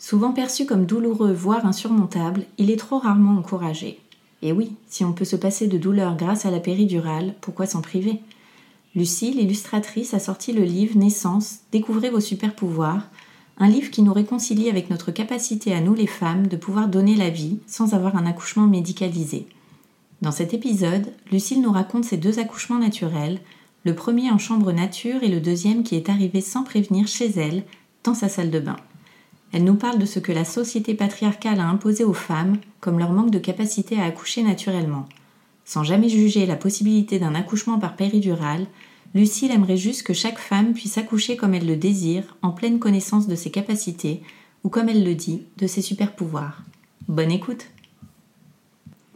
Souvent perçu comme douloureux, voire insurmontable, il est trop rarement encouragé. Et oui, si on peut se passer de douleur grâce à la péridurale, pourquoi s'en priver? Lucie, l'illustratrice, a sorti le livre Naissance, Découvrez vos super pouvoirs, un livre qui nous réconcilie avec notre capacité à nous les femmes de pouvoir donner la vie sans avoir un accouchement médicalisé. Dans cet épisode, Lucille nous raconte ses deux accouchements naturels, le premier en chambre nature et le deuxième qui est arrivé sans prévenir chez elle, dans sa salle de bain. Elle nous parle de ce que la société patriarcale a imposé aux femmes, comme leur manque de capacité à accoucher naturellement. Sans jamais juger la possibilité d'un accouchement par péridurale, Lucille aimerait juste que chaque femme puisse accoucher comme elle le désire, en pleine connaissance de ses capacités, ou comme elle le dit, de ses super pouvoirs. Bonne écoute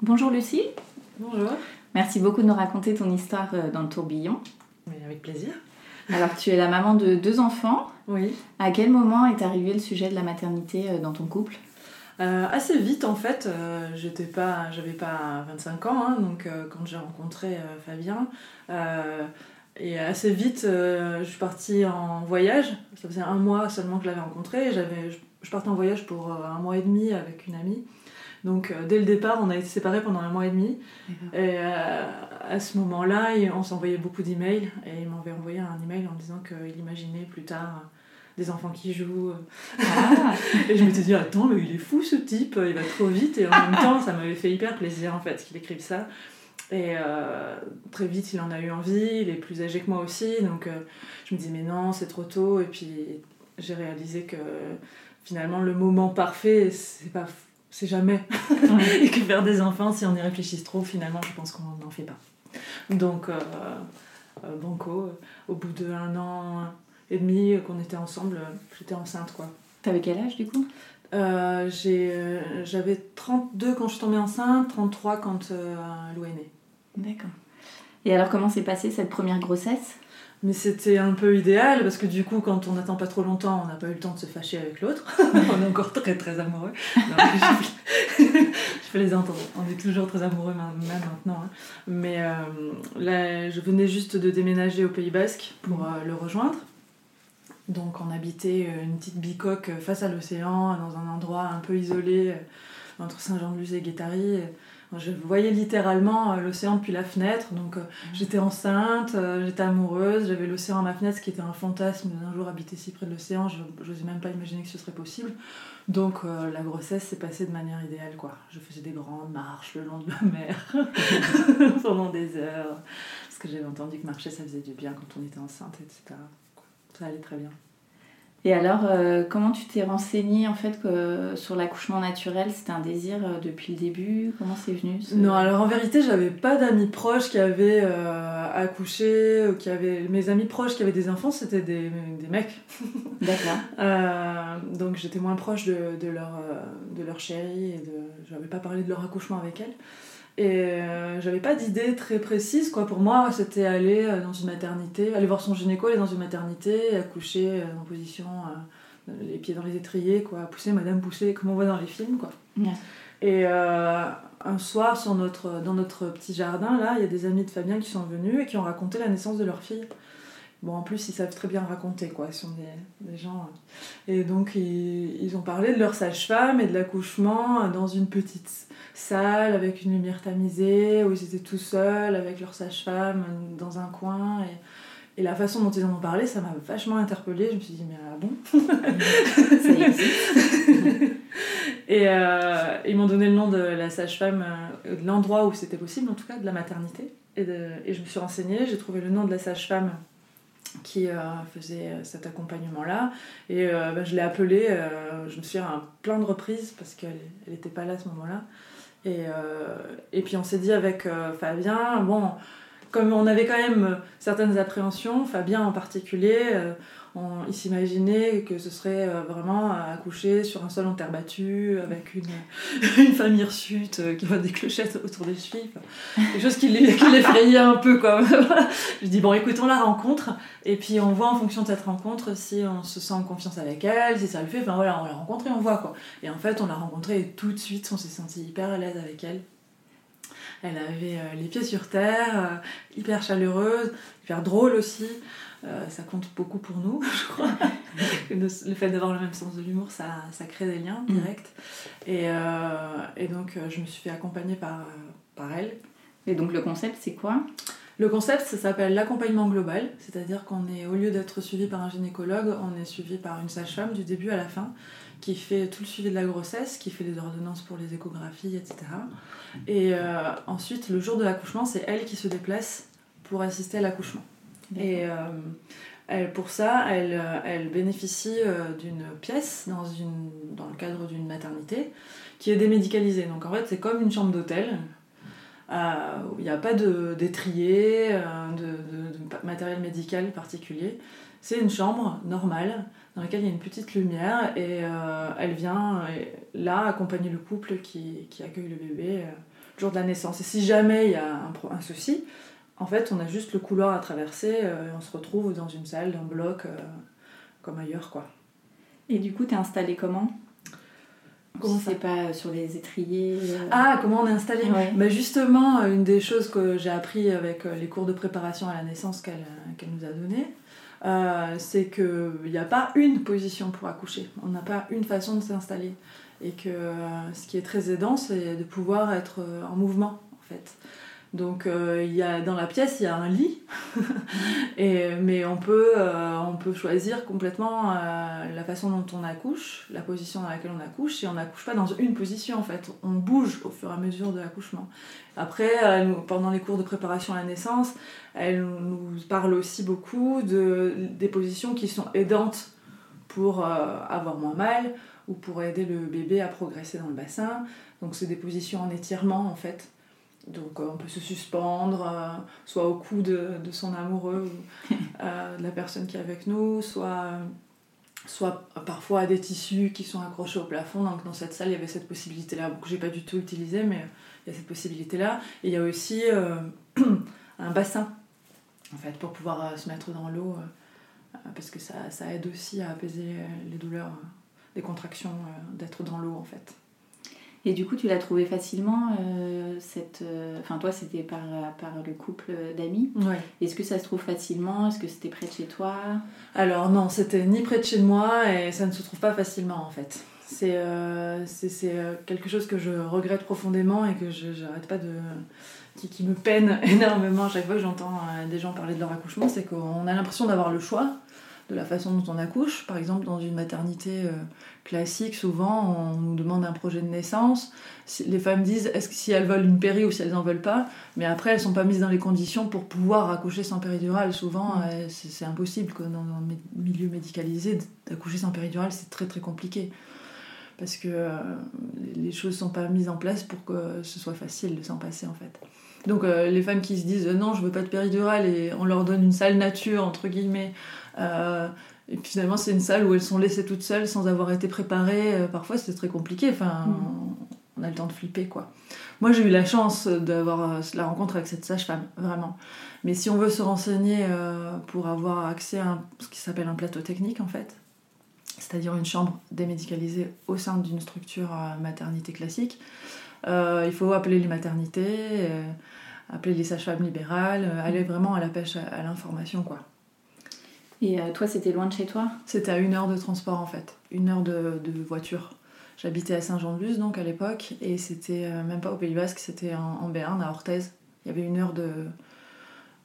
Bonjour Lucie, Bonjour. merci beaucoup de nous raconter ton histoire euh, dans le tourbillon. Avec plaisir. Alors tu es la maman de deux enfants. Oui. À quel moment est arrivé le sujet de la maternité euh, dans ton couple? Euh, assez vite en fait, euh, j'étais pas, j'avais pas 25 ans, hein, donc euh, quand j'ai rencontré Fabien, et assez vite je suis partie en voyage. Ça faisait un mois seulement que je l'avais rencontré. et J'avais, je, je partais en voyage pour un mois et demi avec une amie. Donc dès le départ, on a été séparés pendant un mois et demi. Et à ce moment-là, on s'envoyait beaucoup d'emails et il m'avait envoyé un email en me disant qu'il imaginait plus tard euh, des enfants qui jouent. Ah, Et je m'étais dit, attends, mais il est fou ce type, il va trop vite. Et en même temps, ça m'avait fait hyper plaisir en fait qu'il écrive ça. Et euh, très vite, il en a eu envie, il est plus âgé que moi aussi. Donc euh, je me dis, mais non, c'est trop tôt. Et puis j'ai réalisé que finalement, le moment parfait, c'est pas. C'est jamais. et que faire des enfants, si on y réfléchit trop, finalement, je pense qu'on n'en fait pas. Donc, euh, euh, Banco, au bout d'un an et demi qu'on était ensemble, j'étais enceinte, quoi. T'avais quel âge du coup? Euh, euh, J'avais 32 quand je suis tombée enceinte, 33 quand euh, Lou est née. D'accord. Et alors comment s'est passée cette première grossesse? Mais c'était un peu idéal parce que du coup, quand on n'attend pas trop longtemps, on n'a pas eu le temps de se fâcher avec l'autre. on est encore très très amoureux. Je, je plaisante, on on est toujours très amoureux même maintenant. hein. Mais euh, là, je venais juste de déménager au Pays Basque pour euh, le rejoindre. Donc on habitait euh, une petite bicoque face à l'océan, dans un endroit un peu isolé entre Saint-Jean-de-Luz et Guétari. Je voyais littéralement euh, l'océan depuis la fenêtre, donc euh, j'étais enceinte, euh, j'étais amoureuse, j'avais l'océan à ma fenêtre, ce qui était un fantasme d'un jour habiter si près de l'océan, je n'osais même pas imaginer que ce serait possible. Donc euh, la grossesse s'est passée de manière idéale, quoi. Je faisais des grandes marches le long de la mer pendant des heures, parce que j'avais entendu que marcher ça faisait du bien quand on était enceinte, etc. Ça allait très bien. Et alors euh, comment tu t'es renseignée en fait que sur l'accouchement naturel? C'était un désir euh, depuis le début? Comment c'est venu ce- Non, alors en vérité, j'avais pas d'amis proches qui avaient euh, accouché, ou qui avaient... Mes amis proches qui avaient des enfants, c'était des, des mecs. D'accord. Donc j'étais moins proche de, de leur, de leur chérie et de... J'avais pas parlé de leur accouchement avec elle. Et euh, j'avais pas d'idée très précise, quoi. Pour moi, c'était aller euh, dans une maternité, aller voir son gynéco, aller dans une maternité, accoucher euh, en position, les pieds dans les étriers, quoi. Pousser, madame pousser, comme on voit dans les films, quoi. Ouais. Et euh, un soir, sur notre, dans notre petit jardin, là, il y a des amis de Fabien qui sont venus et qui ont raconté la naissance de leur fille. Bon, en plus, ils savent très bien raconter, quoi. Ce sont des, des gens. euh. Et donc, ils, ils ont parlé de leur sage-femme et de l'accouchement dans une petite salle avec une lumière tamisée, où ils étaient tout seuls avec leur sage-femme dans un coin. Et, et la façon dont ils en ont parlé, ça m'a vachement interpellée. Je me suis dit, mais ah bon? Ça existe. Et euh, ils m'ont donné le nom de la sage-femme, euh, de l'endroit où c'était possible, en tout cas, de la maternité. Et, de- et je me suis renseignée, j'ai trouvé le nom de la sage-femme qui euh, faisait euh, cet accompagnement-là. Et euh, bah, je l'ai appelée, je me suis à plein de reprises parce qu'elle n'était pas là à ce moment-là. Et, et puis on s'est dit avec Fabien, bon, comme on avait quand même certaines appréhensions, Fabien en particulier, on- il s'imaginait que ce serait euh, vraiment accoucher sur un sol en terre battue, avec une, une femme hirsute euh, qui voit des clochettes autour des chevilles. Quelque chose qui l'e- qui l'effrayait un peu. Quoi. Je dis, bon, écoute, on la rencontre, et puis on voit en fonction de cette rencontre si on se sent en confiance avec elle, si ça le fait. Enfin voilà, on la rencontre et on voit. quoi. Et en fait, on l'a rencontrée et tout de suite, on s'est senti hyper à l'aise avec elle. Elle avait euh, les pieds sur terre, hyper chaleureuse, hyper drôle aussi. Euh, ça compte beaucoup pour nous, je crois. le, fait d'avoir le même sens de l'humour, ça, ça crée des liens Mm. directs. Et, euh, et donc, euh, je me suis fait accompagner par, par elle. Et donc le concept, c'est quoi? Le concept, ça s'appelle l'accompagnement global, c'est-à-dire qu'on est, au lieu d'être suivi par un gynécologue, on est suivi par une sage-femme du début à la fin, qui fait tout le suivi de la grossesse, qui fait les ordonnances pour les échographies, etc. Et euh, ensuite, le jour de l'accouchement, c'est elle qui se déplace pour assister à l'accouchement. Et euh, elle, pour ça, elle, euh, elle bénéficie euh, d'une pièce dans, une, dans le cadre d'une maternité qui est démédicalisée. Donc en fait, c'est comme une chambre d'hôtel. euh, où il n'y a pas de- d'étrier, de, de- de matériel médical particulier. C'est une chambre normale dans laquelle il y a une petite lumière et euh, elle vient là accompagner le couple qui, qui accueille le bébé euh, le jour de la naissance. Et si jamais il y a un souci, en fait, on a juste le couloir à traverser euh, et on se retrouve dans une salle, d'un bloc, euh, comme ailleurs, quoi. Et du coup, t'es installé comment? Comment Si c'est pas sur les étriers euh, Ah, comment on est installé? Ouais. bah Justement, une des choses que j'ai appris avec les cours de préparation à la naissance qu'elle nous a donné, euh, c'est qu'il n'y a pas une position pour accoucher. On n'a pas une façon de s'installer. Et que euh, ce qui est très aidant, c'est de pouvoir être en mouvement, en fait. Donc, euh, y a, dans la pièce, il y a un lit, et, mais on peut, euh, on peut choisir complètement euh, la façon dont on accouche, la position dans laquelle on accouche, et on n'accouche pas dans une position en fait, on bouge au fur et à mesure de l'accouchement. Après, pendant les cours de préparation à la naissance, elle nous parle aussi beaucoup de, des positions qui sont aidantes pour avoir moins mal ou pour aider le bébé à progresser dans le bassin. Donc c'est des positions en étirement en fait. Donc euh, on peut se suspendre, euh, soit au cou de, de son amoureux ou euh, de la personne qui est avec nous, soit, soit parfois à des tissus qui sont accrochés au plafond. Donc dans cette salle, il y avait cette possibilité-là, que j'ai pas du tout utilisée, mais il y a cette possibilité-là. Et il y a aussi euh, un bassin, en fait, pour pouvoir se mettre dans l'eau, parce que ça, ça aide aussi à apaiser les douleurs des contractions d'être dans l'eau, en fait. Et du coup, tu l'as trouvé facilement, euh, cette... euh, Enfin, toi, c'était par, par le couple d'amis. Ouais. Est-ce que ça se trouve facilement? Est-ce que c'était près de chez toi? Alors non, c'était ni près de chez moi et ça ne se trouve pas facilement en fait. C'est euh, quelque chose que je regrette profondément et que je j'arrête pas de... Qui, qui me peine énormément à chaque fois que j'entends des gens parler de leur accouchement, c'est qu'on a l'impression d'avoir le choix de la façon dont on accouche. Par exemple, dans une maternité euh, classique, souvent, on nous demande un projet de naissance. Les femmes disent est-ce que si elles veulent une péri ou si elles n'en veulent pas, mais après elles sont pas mises dans les conditions pour pouvoir accoucher sans péridurale. Souvent, Mm. euh, c'est impossible dans un milieu médicalisé d'accoucher sans péridurale, c'est très très compliqué. Parce que euh, les choses sont pas mises en place pour que ce soit facile de s'en passer en fait. Donc euh, les femmes qui se disent non, je veux pas de péridurale et on leur donne une salle nature entre guillemets. Euh, et puis finalement, c'est une salle où elles sont laissées toutes seules sans avoir été préparées. Euh, parfois, c'est très compliqué. Enfin, Mhm. on, a le temps de flipper, quoi. Moi, j'ai eu la chance d'avoir euh, la rencontre avec cette sage-femme, vraiment. Mais si on veut se renseigner pour avoir accès à un- ce qui s'appelle un plateau technique, en fait, c'est-à-dire une chambre démédicalisée au sein d'une structure maternité classique, il faut appeler les maternités, appeler les sages-femmes libérales, aller vraiment à la pêche à, à l'information, quoi. Et euh, toi, c'était loin de chez toi? C'était à une heure de transport en fait, une heure de, de voiture. J'habitais à Saint-Jean-de-Luz donc à l'époque et c'était euh, même pas au Pays Basque, c'était en, en Béarn, à Orthez. Il y avait une heure de,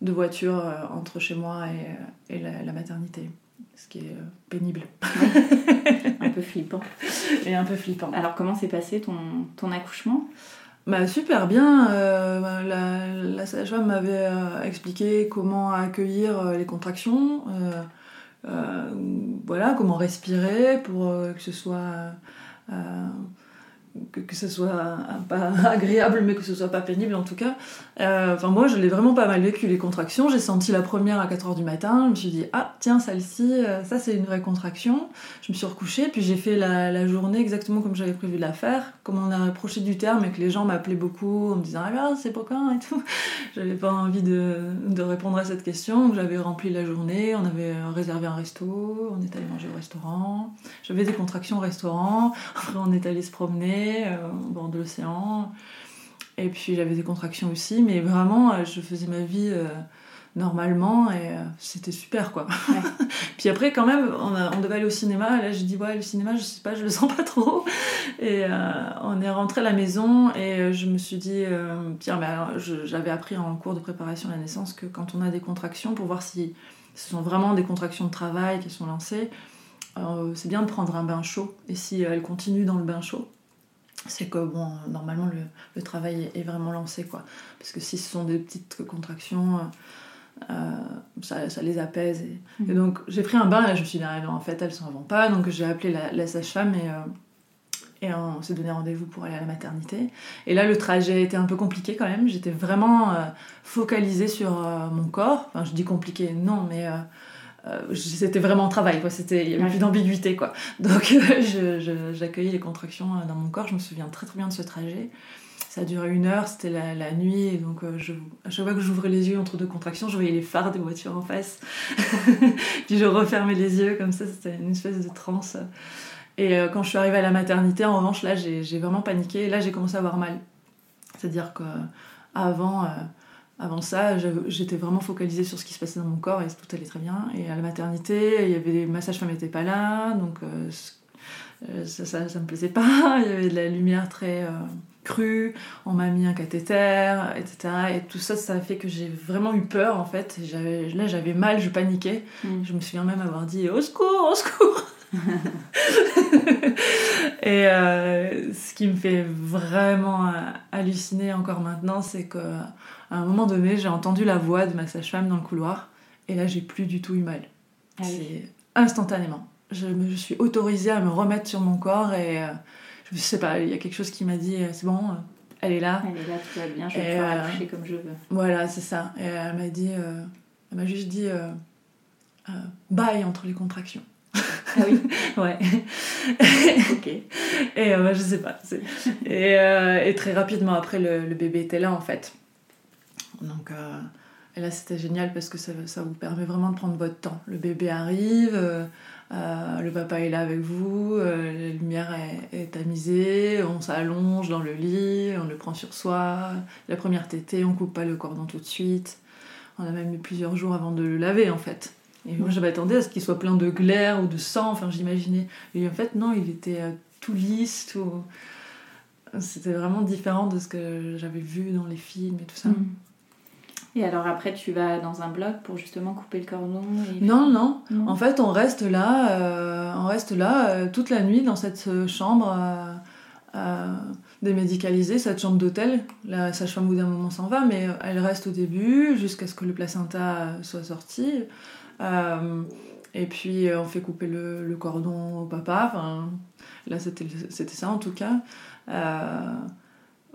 de voiture euh, entre chez moi et, et la, la maternité, ce qui est euh, pénible Un peu flippant. et un peu flippant. Alors, comment s'est passé ton, ton accouchement? Bah, super bien. euh, la sage-femme m'avait euh, expliqué comment accueillir euh, les contractions, voilà, comment respirer pour que ce soit que, que ce soit pas agréable, mais que ce soit pas pénible en tout cas. Euh, Enfin moi, je l'ai vraiment pas mal vécu les contractions. J'ai senti la première à 4h du matin. Je me suis dit ah tiens celle-ci, euh, ça c'est une vraie contraction. Je me suis recouchée, puis j'ai fait la, la journée exactement comme j'avais prévu de la faire. Comme on a approché du terme et que les gens m'appelaient beaucoup en me disant ah c'est pour quand et tout. J'avais pas envie de, de répondre à cette question. J'avais rempli la journée. On avait réservé un resto. On est allé manger au restaurant. J'avais des contractions au restaurant. Après on est allé se promener euh, au bord de l'océan. Et puis j'avais des contractions aussi, mais vraiment euh, je faisais ma vie euh, normalement et euh, c'était super quoi. Ouais. puis après quand même on, a- on devait aller au cinéma, et là j'ai dit ouais le cinéma je sais pas, je le sens pas trop. Et euh, on est rentré à la maison et je me suis dit, tiens je- j'avais appris en cours de préparation à la naissance que quand on a des contractions, pour voir si ce sont vraiment des contractions de travail qui sont lancées, c'est bien de prendre un bain chaud. Et si elles continuent dans le bain chaud, c'est que bon, normalement le, le travail est vraiment lancé quoi. Parce que si ce sont des petites contractions, euh, euh, ça, ça les apaise. Et, et donc j'ai pris un bain et je me suis dit, ah, non, en fait elles s'en vont pas. Donc j'ai appelé la, la sage-femme et, euh, et on s'est donné rendez-vous pour aller à la maternité. Et là le trajet était un peu compliqué quand même. J'étais vraiment euh, focalisée sur mon corps. Enfin je dis compliqué, non, mais. Euh, c'était vraiment un travail, quoi. C'était, il y avait plus d'ambiguïté, quoi. Donc euh, j'accueillais les contractions euh, dans mon corps. Je me souviens très très bien de ce trajet. Ça a duré une heure, c'était la, la nuit, et donc euh, je, à chaque fois que j'ouvrais les yeux entre deux contractions, je voyais les phares des voitures en face. Puis je refermais les yeux comme ça, c'était une espèce de transe. Et quand je suis arrivée à la maternité, en revanche, là j'ai vraiment paniqué. Et là j'ai commencé à avoir mal. C'est-à-dire que avant, avant ça, j'étais vraiment focalisée sur ce qui se passait dans mon corps et tout allait très bien. Et à la maternité, il y avait ma sage-femme n'était pas là, donc euh, euh, ça, ça, ça me plaisait pas. Il y avait de la lumière très euh, crue, on m'a mis un cathéter, etc. Et tout ça, ça a fait que j'ai vraiment eu peur en fait. Là, j'avais mal, je paniquais. Mm. Je me souviens même avoir dit au secours, au secours. et euh, ce qui me fait vraiment halluciner encore maintenant, c'est que à un moment donné, j'ai entendu la voix de ma sage-femme dans le couloir, et là, j'ai plus du tout eu mal. Ah oui. Instantanément. Je me je suis autorisée à me remettre sur mon corps et euh, je sais pas, il y a quelque chose qui m'a dit euh, c'est bon, euh, elle est là. Elle est là, tout va bien, je vais pouvoir euh, accoucher comme je veux. Voilà, c'est ça. Et elle m'a dit, elle m'a juste dit bye entre les contractions. Ah oui, Ouais. ok. Et euh, je sais pas. Et, euh, et très rapidement après, le, le bébé était là en fait. Donc, euh, là c'était génial parce que ça, vous permet vraiment de prendre votre temps. Le bébé arrive, euh, euh, le papa est là avec vous, la lumière est, est on s'allonge dans le lit, on le prend sur soi. La première tétée, on coupe pas le cordon tout de suite. On a même mis plusieurs jours avant de le laver en fait. Et moi je m'attendais à ce qu'il soit plein de glaire ou de sang, enfin j'imaginais. Et en fait non, il était tout lisse. C'était vraiment différent de ce que j'avais vu dans les films et tout ça. Mm. Et alors après, tu vas dans un bloc pour justement couper le cordon et... Non, non. Non. En fait, on reste là, euh, on reste là euh, toute la nuit dans cette euh, chambre euh, démédicalisée, cette chambre d'hôtel. La sage-femme, au bout d'un moment, s'en va, mais elle reste au début jusqu'à ce que le placenta soit sorti. Et puis, on fait couper le, le cordon au papa. Enfin, là, c'était c'était ça en tout cas.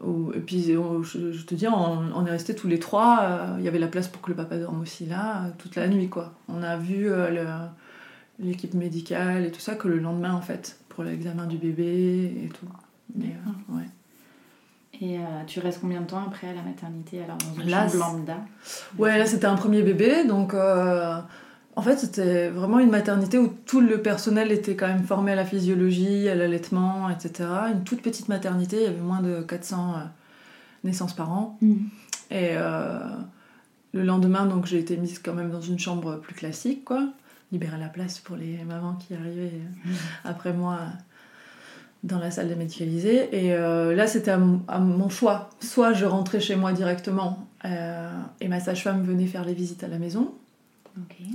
Et puis, on- je, je te dis, on, on est restés tous les trois. euh, Il y avait la place pour que le papa dorme aussi là, euh, toute la nuit, quoi. On a vu euh, l'équipe médicale et tout ça que le lendemain, en fait, pour l'examen du bébé et tout. Mais, euh, ouais. Et tu restes combien de temps après à la maternité alors dans une Là, chambre lambda? Ouais, là c'était un premier bébé, donc en fait c'était vraiment une maternité où tout le personnel était quand même formé à la physiologie, à l'allaitement, etc. Une toute petite maternité, il y avait moins de 400 euh, naissances par an. Mm. Et euh, le lendemain, donc j'ai été mise quand même dans une chambre plus classique, quoi. libérer la place pour les mamans qui arrivaient après moi dans la salle de médicalisée. Et là, c'était à, mon choix. Soit je rentrais chez moi directement et ma sage-femme venait faire les visites à la maison.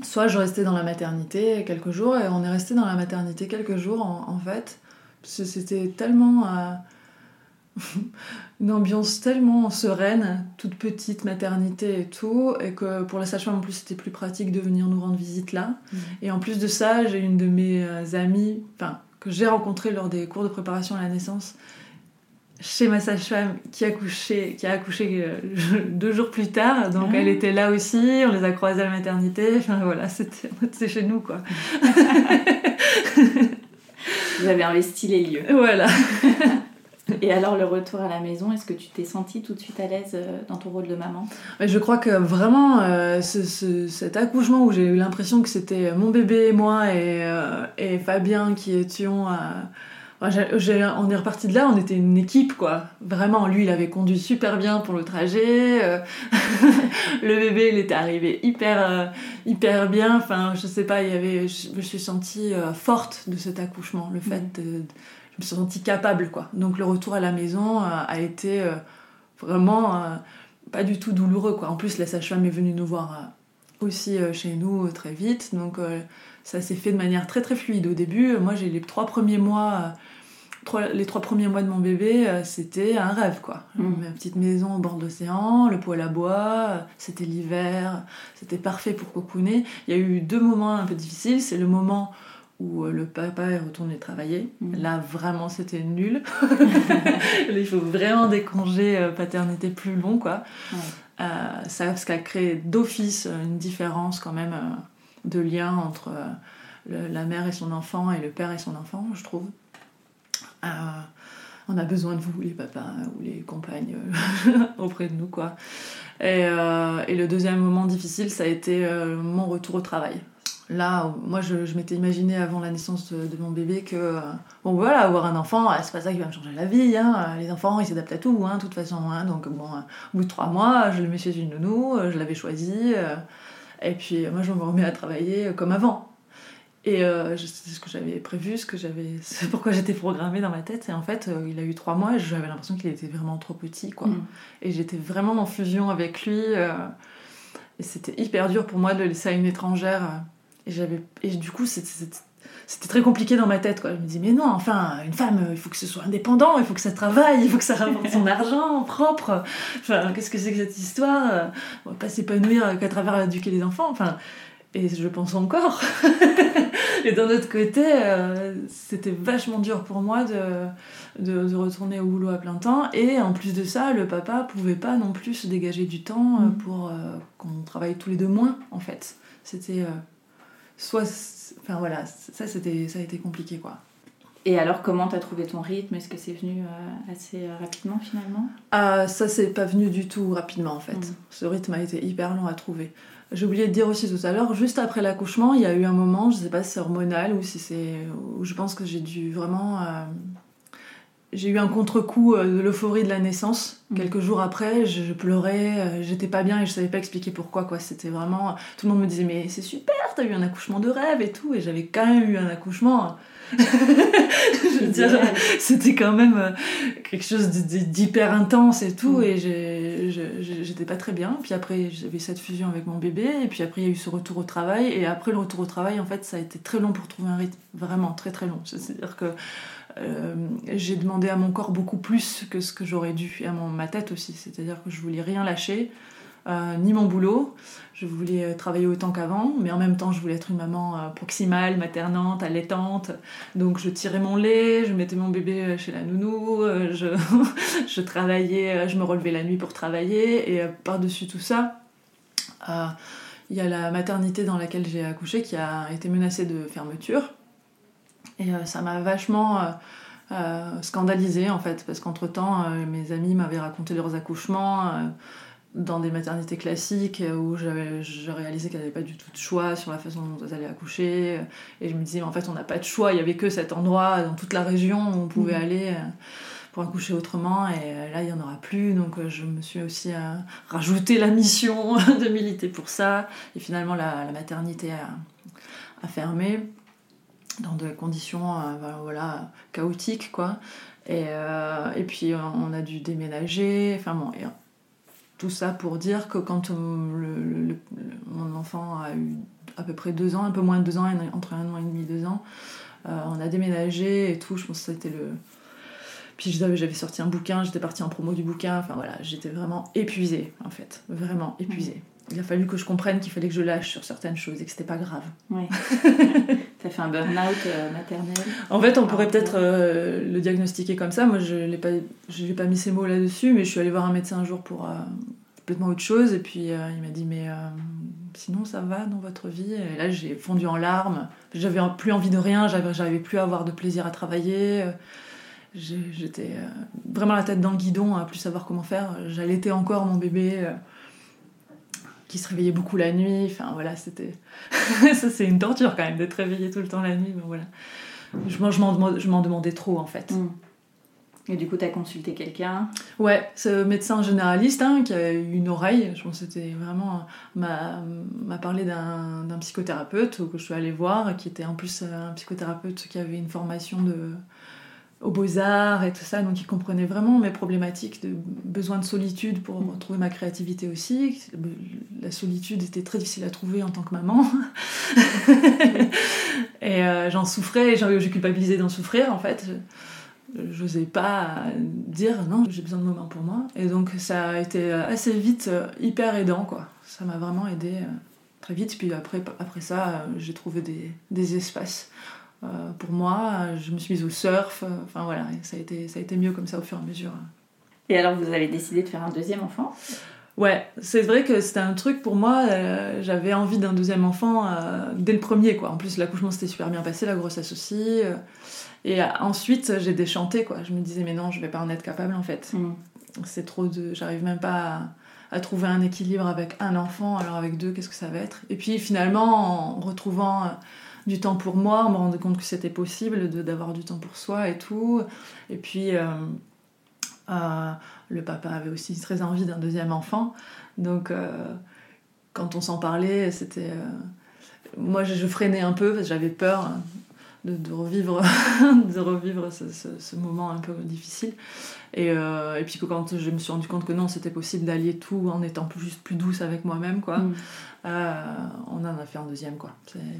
Soit je restais dans la maternité quelques jours et on est resté dans la maternité quelques jours en, en fait. C'était tellement une ambiance tellement sereine, toute petite maternité et tout, et que pour la sage-femme en plus c'était plus pratique de venir nous rendre visite là. Mm. Et en plus de ça, j'ai une de mes euh, amies, enfin que j'ai rencontrée lors des cours de préparation à la naissance, chez ma sage-femme qui a accouché, qui a accouché euh, deux jours plus tard, donc elle ah. était là aussi, on les a croisés à la maternité, enfin voilà, c'était chez nous quoi. Vous avez investi les lieux. Voilà. Et alors le retour à la maison, est-ce que tu t'es sentie tout de suite à l'aise euh, dans ton rôle de maman? Je crois que vraiment euh, cet accouchement où j'ai eu l'impression que c'était mon bébé, moi et, euh, et Fabien qui étions... on est reparti de là, on était une équipe quoi. Vraiment, lui il avait conduit super bien pour le trajet. le bébé il était arrivé hyper, hyper bien. Enfin, je sais pas, il y avait, je me suis sentie forte de cet accouchement. Le fait de me suis sentie capable, quoi. Donc le retour à la maison euh, a été euh, vraiment euh, pas du tout douloureux, quoi. En plus, la sage-femme est venue nous voir aussi chez nous très vite, donc ça s'est fait de manière très très fluide. Au début, moi j'ai les trois premiers mois les trois premiers mois de mon bébé, c'était un rêve, quoi. Mmh. Ma petite maison au bord de l'océan, le poêle à bois, c'était l'hiver, c'était parfait pour cocooner. Il y a eu deux moments un peu difficiles. C'est le moment où euh, le papa est retourné travailler. Mm. Là, vraiment, c'était nul. il faut vraiment des congés euh, paternité plus longs, quoi. Euh, ça, ce qui a créé d'office une différence quand même de lien entre la mère et son enfant et le père et son enfant, je trouve. on a besoin de vous, les papas ou les compagnes, auprès de nous, quoi. Et, le deuxième moment difficile, ça a été mon retour au travail. Là, moi, je, m'étais imaginé avant la naissance de, mon bébé que, euh, bon, voilà, avoir un enfant, euh, c'est pas ça qui va me changer la vie. Hein. Les enfants, ils s'adaptent à tout, hein, de toute façon. Hein. Donc, bon, euh, au bout de trois mois, je le mets chez une nounou, je l'avais choisi. Et puis, moi, je me remets à travailler comme avant. Et c'est ce que j'avais prévu, ce que j'avais, c'est pourquoi j'étais programmée dans ma tête. Et en fait, il a eu trois mois et j'avais l'impression qu'il était vraiment trop petit, quoi. Mm. Et j'étais vraiment en fusion avec lui. et c'était hyper dur pour moi de le laisser à une étrangère et, j'avais, et du coup, c'était très compliqué dans ma tête. Quoi. Je me dis, mais non, enfin, une femme, il faut que ce soit indépendant, il faut que ça travaille, il faut que ça rapporte son argent propre. Enfin, qu'est-ce que c'est que cette histoire? On va pas s'épanouir qu'à travers éduquer les enfants. Enfin, et je pense encore. et d'un autre côté, euh, c'était vachement dur pour moi de, de, retourner au boulot à plein temps. Et en plus de ça, le papa pouvait pas non plus se dégager du temps euh, mm. pour euh, qu'on travaille tous les deux moins, en fait. C'était soit. Enfin voilà, ça, c'était, ça a été compliqué quoi. Et alors, comment t'as trouvé ton rythme? Est-ce que c'est venu euh, assez euh, rapidement finalement? Ah, ça, c'est pas venu du tout rapidement en fait. Mm. Ce rythme a été hyper long à trouver. J'ai oublié de dire aussi tout à l'heure, juste après l'accouchement, il y a eu un moment, je sais pas si c'est hormonal ou si c'est. où je pense que j'ai dû vraiment. Euh, j'ai eu un contre-coup euh, de l'euphorie de la naissance. Mm. Quelques jours après, je, pleurais, euh, j'étais pas bien et je savais pas expliquer pourquoi. quoi. C'était vraiment. Tout le monde me disait Mais c'est super, t'as eu un accouchement de rêve et tout. Et j'avais quand même eu un accouchement. je veux dire, c'était quand même euh, quelque chose d'hyper intense et tout. Mm. Et j'étais pas très bien. Puis après, j'avais cette fusion avec mon bébé. Et puis après, il y a eu ce retour au travail. Et après le retour au travail, en fait, ça a été très long pour trouver un rythme. Vraiment très très long. C'est-à-dire que j'ai demandé à mon corps beaucoup plus que ce que j'aurais dû, et à mon, ma tête aussi. C'est-à-dire que je voulais rien lâcher, euh, ni mon boulot. Je voulais euh, travailler autant qu'avant, mais en même temps, je voulais être une maman proximale, maternante, allaitante. Donc, je tirais mon lait, je mettais mon bébé chez la nounou, je travaillais, je me relevais la nuit pour travailler, et par-dessus tout ça, il y a la maternité dans laquelle j'ai accouché qui a été menacée de fermeture. Et euh, ça m'a vachement euh, euh, scandalisée en fait, parce qu'entre-temps, mes amis m'avaient raconté leurs accouchements dans des maternités classiques où je réalisais qu'elles n'avaient pas du tout de choix sur la façon dont elles allaient accoucher. Et je me disais, en fait, on n'a pas de choix, il n'y avait que cet endroit dans toute la région où on pouvait mmh. aller pour accoucher autrement. Et là, il n'y en aura plus. Donc, je me suis aussi rajouté la mission de militer pour ça. Et finalement, la, la maternité a à fermer dans des conditions euh, voilà, voilà, chaotiques quoi. Et, euh, puis on a dû déménager, enfin et tout ça pour dire que quand mon enfant a eu à peu près deux ans, un peu moins de deux ans, entre un an et demi, deux ans, euh, on a déménagé et tout, je pense que c'était le... Puis j'avais sorti un bouquin, j'étais partie en promo du bouquin, enfin voilà, j'étais vraiment épuisée en fait, vraiment épuisée. Il a fallu que je comprenne qu'il fallait que je lâche sur certaines choses et que c'était pas grave. Oui. T'as fait un burn-out euh, maternel. En fait, on pourrait Ah, peut-être euh, le diagnostiquer comme ça. Moi, je n'ai pas, je pas mis ces mots là-dessus, mais je suis allée voir un médecin un jour pour euh, complètement autre chose. Et puis, il m'a dit, mais sinon, ça va dans votre vie? Et là, j'ai fondu en larmes. J'avais plus envie de rien, j'avais, j'arrivais plus à avoir de plaisir à travailler. J'étais vraiment la tête dans le guidon, à plus savoir comment faire. J'allaitais encore mon bébé. Euh, qui se réveillait beaucoup la nuit, enfin voilà, c'était... ça c'est une torture quand même d'être réveillé tout le temps la nuit, mais voilà. Je m'en, je m'en demandais trop en fait. Mm. Et du coup, t'as consulté quelqu'un? Ouais, ce médecin généraliste hein, qui a eu une oreille, je pense que c'était vraiment. m'a, parlé d'un, d'un psychothérapeute que je suis allée voir, qui était en plus un psychothérapeute qui avait une formation de, aux beaux-arts et tout ça, donc il comprenait vraiment mes problématiques de besoin de solitude pour Mm. retrouver ma créativité aussi. La solitude était très difficile à trouver en tant que maman. et euh, j'en souffrais, je culpabilisais d'en souffrir en fait. J'osais pas dire non, j'ai besoin de moments pour moi. Et donc ça a été assez vite euh, hyper aidant quoi. Ça m'a vraiment aidé euh, très vite. Puis après, après ça, j'ai trouvé des, des espaces euh, pour moi. Je me suis mise au surf. euh, Enfin voilà, ça a, été, ça a été mieux comme ça au fur et à mesure. Et alors, vous avez décidé de faire un deuxième enfant? Ouais, c'est vrai que c'était un truc pour moi. euh, J'avais envie d'un deuxième enfant euh, dès le premier, quoi. En plus, l'accouchement s'était super bien passé, la grossesse aussi. et ensuite, j'ai déchanté, quoi. Je me disais, mais non, je vais pas en être capable, en fait. Mm. C'est trop de. J'arrive même pas à, à trouver un équilibre avec un enfant, alors avec deux, qu'est-ce que ça va être? Et puis finalement, en retrouvant du temps pour moi, on me rendait compte que c'était possible d'avoir du temps pour soi et tout. Et puis. euh, euh, le papa avait aussi très envie d'un deuxième enfant. Donc, euh, quand on s'en parlait, c'était. Moi, je, freinais un peu parce que j'avais peur de, revivre, de revivre ce moment un peu difficile. Et, euh, et puis que quand je me suis rendu compte que non, c'était possible d'allier tout en étant plus, juste plus douce avec moi-même, quoi. Mm. Euh, on en a fait un deuxième, quoi.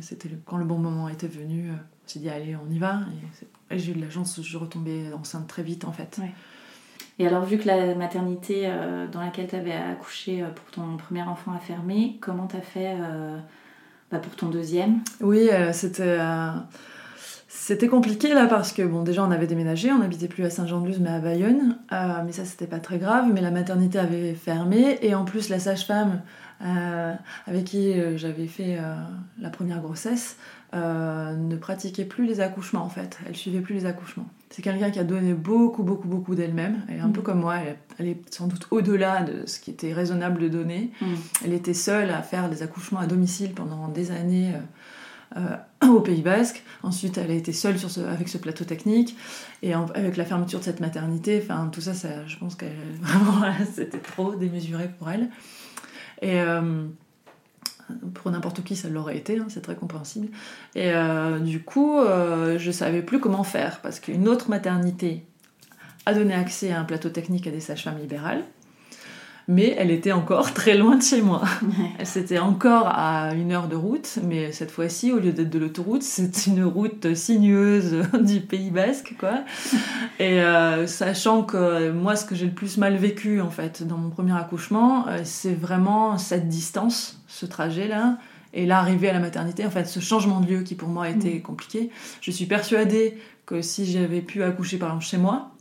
C'était quand le bon moment était venu, euh, on s'est dit allez, on y va. Et, j'ai eu de la chance, je suis retombée enceinte très vite, en fait. Et alors, vu que la maternité euh, dans laquelle tu avais accouché pour ton premier enfant a fermé, comment t'as fait bah, pour ton deuxième? Oui, c'était c'était compliqué là parce que bon déjà on avait déménagé, on n'habitait plus à Saint-Jean-de-Luz mais à Bayonne, Euh, mais ça c'était pas très grave. Mais la maternité avait fermé et en plus la sage-femme euh, avec qui euh, j'avais fait euh, la première grossesse ne pratiquait plus les accouchements en fait. Elle suivait plus les accouchements. C'est quelqu'un qui a donné beaucoup beaucoup beaucoup d'elle-même. Elle est un peu comme moi. Elle, elle est sans doute au-delà de ce qui était raisonnable de donner. Mm. Elle était seule à faire des accouchements à domicile pendant des années au Pays Basque. Ensuite, elle a été seule avec ce plateau technique. Et avec la fermeture de cette maternité, tout ça, je pense que c'était trop démesuré pour elle. Et euh, pour n'importe qui, ça l'aurait été, hein, c'est très compréhensible. Et euh, du coup, euh, je savais plus comment faire parce qu'une autre maternité a donné accès à un plateau technique à des sages-femmes libérales, mais elle était encore très loin de chez moi. C'était encore à une heure de route, mais cette fois-ci, au lieu d'être de l'autoroute, c'est une route sinueuse du Pays Basque, quoi. Et euh, sachant que moi, ce que j'ai le plus mal vécu, en fait, dans mon premier accouchement, euh, c'est vraiment cette distance, ce trajet-là, et l'arrivée à la maternité, en fait, ce changement de lieu qui pour moi a été compliqué. Je suis persuadée que si j'avais pu accoucher, par exemple, chez moi,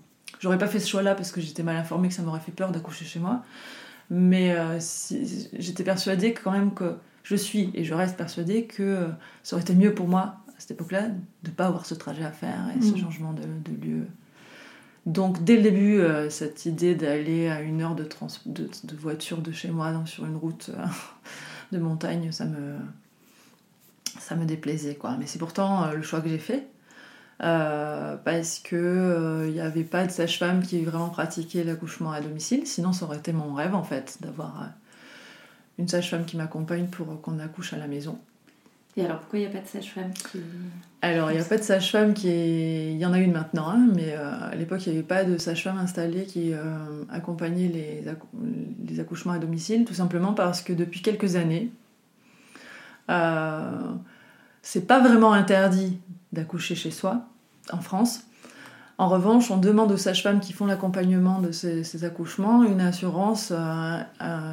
j'aurais pas fait ce choix-là parce que j'étais mal informée, que ça m'aurait fait peur d'accoucher chez moi. Mais euh, si- j'étais persuadée que quand même que je suis et je reste persuadée que euh, ça aurait été mieux pour moi à cette époque-là de ne pas avoir ce trajet à faire et ce Mm. changement de, de lieu. Donc dès le début, euh, cette idée d'aller à une heure de, trans de, de voiture de chez moi donc sur une route euh, de montagne, ça me, ça me déplaisait. Quoi. Mais c'est pourtant euh, le choix que j'ai fait. Euh, parce que il n'y avait pas de sage-femme qui vraiment pratiquait l'accouchement à domicile. Sinon, ça aurait été mon rêve en fait d'avoir euh, une sage-femme qui m'accompagne pour qu'on accouche à la maison. Et alors pourquoi il n'y a pas de sage-femme qui... Alors, il n'y a pas de sage-femme qui est. Il y en a une maintenant, hein, mais euh, à l'époque, il n'y avait pas de sage-femme installée qui euh, accompagnait les, les, accouchements à domicile, tout simplement parce que depuis quelques années, euh, c'est pas vraiment interdit d'accoucher chez soi en France. En revanche, on demande aux sages-femmes qui font l'accompagnement de ces, accouchements une assurance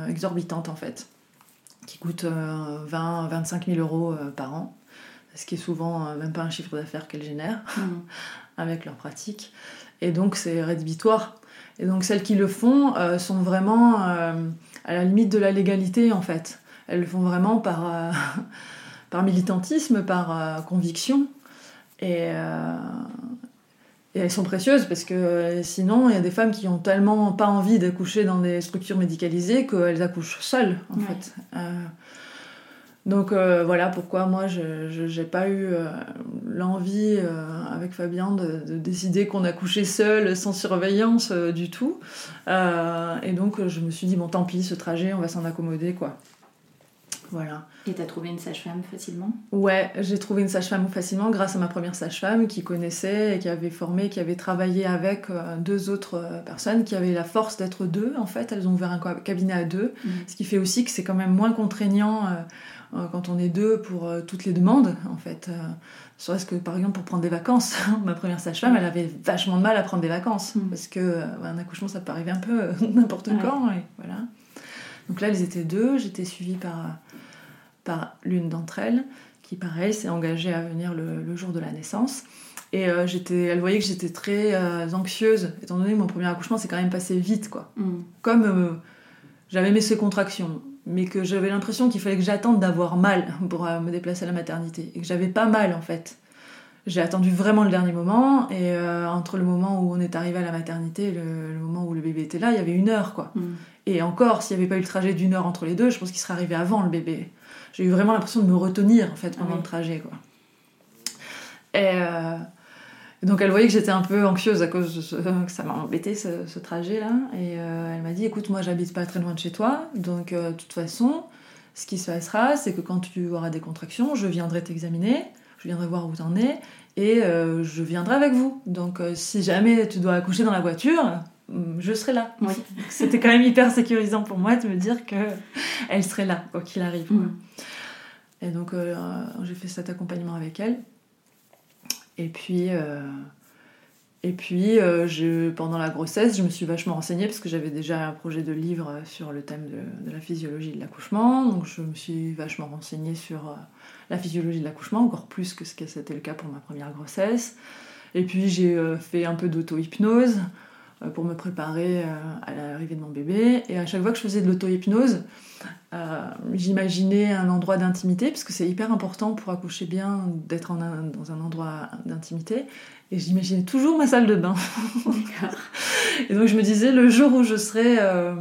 exorbitante en fait, qui coûte 20-25 000 euros par an ce qui est souvent euh, même pas un chiffre d'affaires qu'elles génèrent mm. avec leur pratique. Et donc c'est rédhibitoire. Et donc celles qui le font euh, sont vraiment euh, à la limite de la légalité en fait. Elles le font vraiment par, par militantisme, par conviction. Et, et, elles sont précieuses parce que sinon il y a des femmes qui ont tellement pas envie d'accoucher dans des structures médicalisées qu'elles accouchent seules en fait. Donc euh, voilà pourquoi moi je n'ai pas eu euh, l'envie euh, avec Fabien de, décider qu'on a couché seul sans surveillance du tout. et donc je me suis dit bon tant pis ce trajet on va s'en accommoder quoi. Voilà. Et t'as trouvé une sage-femme facilement? Ouais, j'ai trouvé une sage-femme facilement grâce à ma première sage-femme qui connaissait et qui avait formé, qui avait travaillé avec deux autres personnes qui avaient la force d'être deux en fait. Elles ont ouvert un cabinet à deux, mmh. ce qui fait aussi que c'est quand même moins contraignant euh, quand on est deux pour euh, toutes les demandes, en fait. Euh, serait-ce que, par exemple, pour prendre des vacances, ma première sage-femme, elle avait vachement de mal à prendre des vacances, mm. parce que un accouchement, ça peut arriver un peu n'importe quand, et voilà. Donc là, elles étaient deux, j'étais suivie par, par l'une d'entre elles, qui, pareil, s'est engagée à venir le, jour de la naissance. Et j'étais, elle voyait que j'étais très anxieuse, étant donné que mon premier accouchement s'est quand même passé vite, quoi. Mm. Comme j'avais mes ces contractions mais que j'avais l'impression qu'il fallait que j'attende d'avoir mal pour euh, me déplacer à la maternité et que j'avais pas mal en fait. J'ai attendu vraiment le dernier moment et euh, entre le moment où on est arrivé à la maternité et le, moment où le bébé était là, il y avait une heure quoi. Mm. Et encore, s'il n'y avait pas eu le trajet d'une heure entre les deux, je pense qu'il serait arrivé avant le bébé. J'ai eu vraiment l'impression de me retenir en fait pendant ah le trajet quoi. Et, euh, donc elle voyait que j'étais un peu anxieuse à cause de que ça m'a embêté ce, trajet-là. Et euh, elle m'a dit écoute, moi j'habite pas très loin de chez toi, donc de toute façon, ce qui se passera, c'est que quand tu auras des contractions, je viendrai t'examiner, je viendrai voir où tu en es, et euh, je viendrai avec vous. Donc si jamais tu dois accoucher dans la voiture, mm, je serai là. C'était quand même hyper sécurisant pour moi de me dire que elle serait là, quoi qu'il arrive. Mm. Et donc j'ai fait cet accompagnement avec elle. Et puis, euh, et puis euh, je, pendant la grossesse, je me suis vachement renseignée parce que j'avais déjà un projet de livre sur le thème de, la physiologie de l'accouchement. Donc je me suis vachement renseignée sur euh, la physiologie de l'accouchement, encore plus que ce que c'était le cas pour ma première grossesse. Et puis j'ai fait un peu d'auto-hypnose pour me préparer à l'arrivée de mon bébé. Et à chaque fois que je faisais de l'auto-hypnose, j'imaginais un endroit d'intimité, parce que c'est hyper important pour accoucher bien d'être dans un endroit d'intimité. Et j'imaginais toujours ma salle de bain. et donc je me disais, le jour où je serai euh,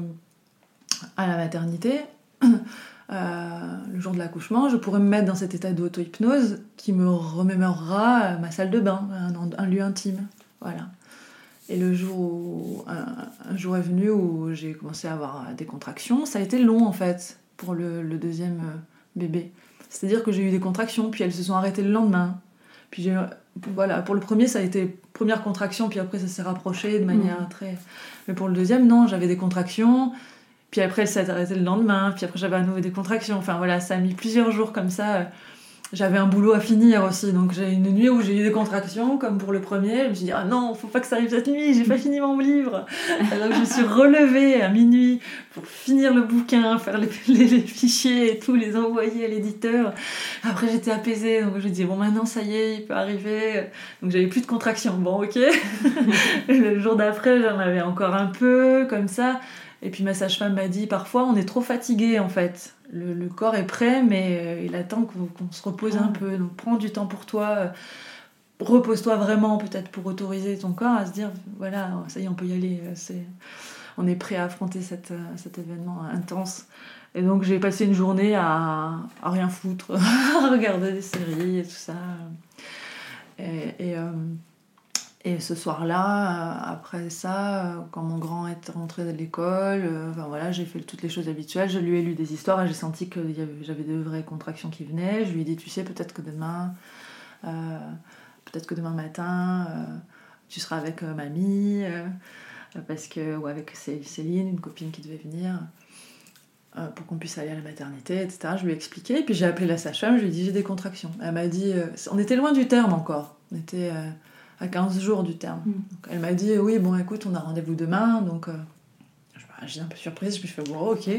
à la maternité, euh, le jour de l'accouchement, je pourrais me mettre dans cet état d'auto-hypnose qui me remémorera ma salle de bain, un, un lieu intime. Voilà. Et le jour où, un, jour est venu où j'ai commencé à avoir des contractions, ça a été long en fait pour le, deuxième euh, bébé. C'est-à-dire que j'ai eu des contractions, puis elles se sont arrêtées le lendemain. Puis voilà, pour le premier, ça a été première contraction, puis après ça s'est rapproché de manière mmh. très. Mais pour le deuxième, non, j'avais des contractions, puis après elle s'est arrêtée le lendemain, puis après j'avais à nouveau des contractions. Enfin voilà, ça a mis plusieurs jours comme ça euh, j'avais un boulot à finir aussi. Donc j'ai une nuit où j'ai eu des contractions, comme pour le premier. Je me suis dit, ah non, faut pas que ça arrive cette nuit, j'ai pas fini mon livre. Alors je me suis relevée à minuit pour finir le bouquin, faire les, fichiers et tout, les envoyer à l'éditeur. Après j'étais apaisée, donc je me dis, bon maintenant ça y est, il peut arriver. Donc j'avais plus de contractions. Bon, ok. le jour d'après, j'en avais encore un peu, comme ça. Et puis ma sage-femme m'a dit, parfois on est trop fatigué en fait le, corps est prêt, mais euh, il attend qu'on se repose un peu. Donc prends du temps pour toi, euh, repose-toi vraiment, peut-être pour autoriser ton corps à se dire voilà, ça y est, on peut y aller. Euh, on est prêt à affronter cet événement intense. Et donc j'ai passé une journée à, rien foutre, à regarder des séries et tout ça. Et, Et ce soir-là, euh, après ça, euh, quand mon grand est rentré de l'école, euh, enfin, voilà, j'ai fait toutes les choses habituelles. Je lui ai lu des histoires et j'ai senti que j'avais de vraies contractions qui venaient. Je lui ai dit, tu sais, peut-être que demain, peut-être que demain matin, tu seras avec mamie, parce que, ou avec Cé- Céline, une copine qui devait venir, pour qu'on puisse aller à la maternité, etc. Je lui ai expliqué, et puis j'ai appelé la sage-femme, je lui ai dit, j'ai des contractions. Elle m'a dit, on était loin du terme encore, on était à 15 jours du terme. Mm. Donc, elle m'a dit, oui, bon, écoute, on a rendez-vous demain, donc... euh, J'étais un peu surprise, je me suis fait, bon, ok.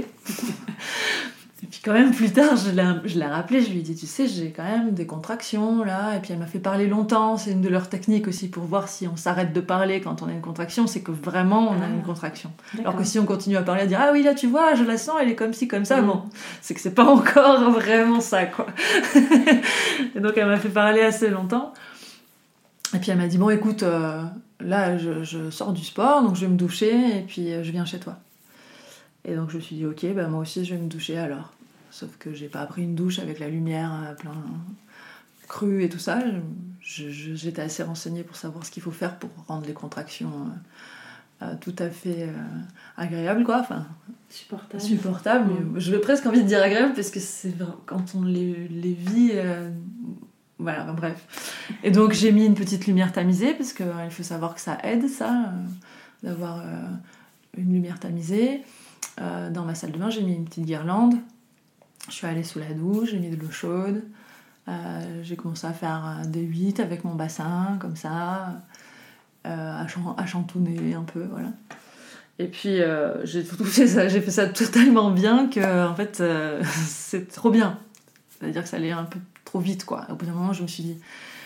Et puis quand même, plus tard, je l'ai, rappelé, je lui ai dit, tu sais, j'ai quand même des contractions, là. Et puis elle m'a fait parler longtemps. C'est une de leurs techniques aussi pour voir si on s'arrête de parler quand on a une contraction, c'est que vraiment on a Ah. une contraction. Alors que si on continue à parler, à dire, ah oui, là, tu vois, je la sens, elle est comme ci, comme ça, Mm. bon, c'est que c'est pas encore vraiment ça, quoi. et donc elle m'a fait parler assez longtemps. Et puis elle m'a dit, bon, écoute, euh, là, je, je sors du sport, donc je vais me doucher, et puis euh, je viens chez toi. Et donc je me suis dit, ok, bah, moi aussi je vais me doucher alors. Sauf que j'ai pas pris une douche avec la lumière à plein cru et tout ça. Je- je- J'étais assez renseignée pour savoir ce qu'il faut faire pour rendre les contractions euh, euh, tout à fait euh, agréables, quoi. Enfin, Supportable. supportables. Mm. mais J'ai presque envie de dire agréables parce que c'est quand on les, les vit. Euh, voilà, bref. Et donc j'ai mis une petite lumière tamisée parce qu'il faut savoir que ça aide, ça, euh, d'avoir euh, une lumière tamisée. Euh, dans ma salle de bain, j'ai mis une petite guirlande. Je suis allée sous la douche, j'ai mis de l'eau chaude. Euh, j'ai commencé à faire euh, des 8 avec mon bassin, comme ça, euh, à, chan- à chantouner un peu, voilà. Et puis euh, j'ai fait ça, j'ai fait ça totalement bien que en fait euh, c'est trop bien. C'est-à-dire que ça allait un peu trop vite quoi. Au bout d'un moment, je me suis dit.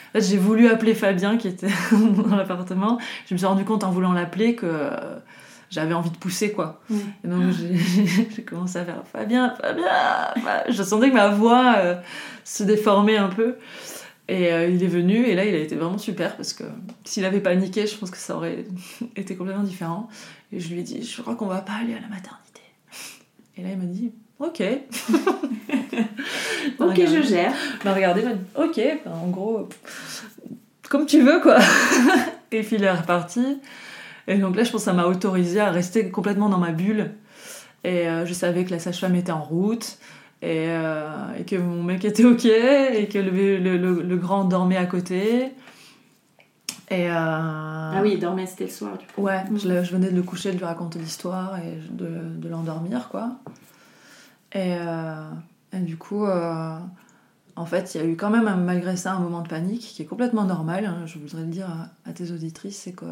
En fait, j'ai voulu appeler Fabien qui était dans l'appartement. Je me suis rendu compte en voulant l'appeler que euh, j'avais envie de pousser quoi. Oui. Et donc j'ai commencé à faire Fabien, Fabien. Fa- Je sentais que ma voix euh, se déformait un peu. Et euh, il est venu et là il a été vraiment super parce que s'il avait paniqué, je pense que ça aurait été complètement différent. Et je lui ai dit, je crois qu'on va pas aller à la maternité. Et là il m'a dit, ok. Ok, je gère. M'a regardé, il m'a dit, ok, ben, en gros, comme tu veux quoi. et puis il est reparti. Et donc là, je pense que ça m'a autorisé à rester complètement dans ma bulle. Et euh, je savais que la sage-femme était en route. Et, euh, et que mon mec était ok. Et que le, le, le- le grand dormait à côté. Et euh, Ah oui, il dormait, c'était le soir du coup. Ouais, je, je venais de le coucher, de lui raconter l'histoire et de, de l'endormir, quoi. Et, euh, et du coup, euh, en fait, il y a eu quand même, malgré ça, un moment de panique qui est complètement normal. hein, je voudrais le dire à, à tes auditrices, c'est que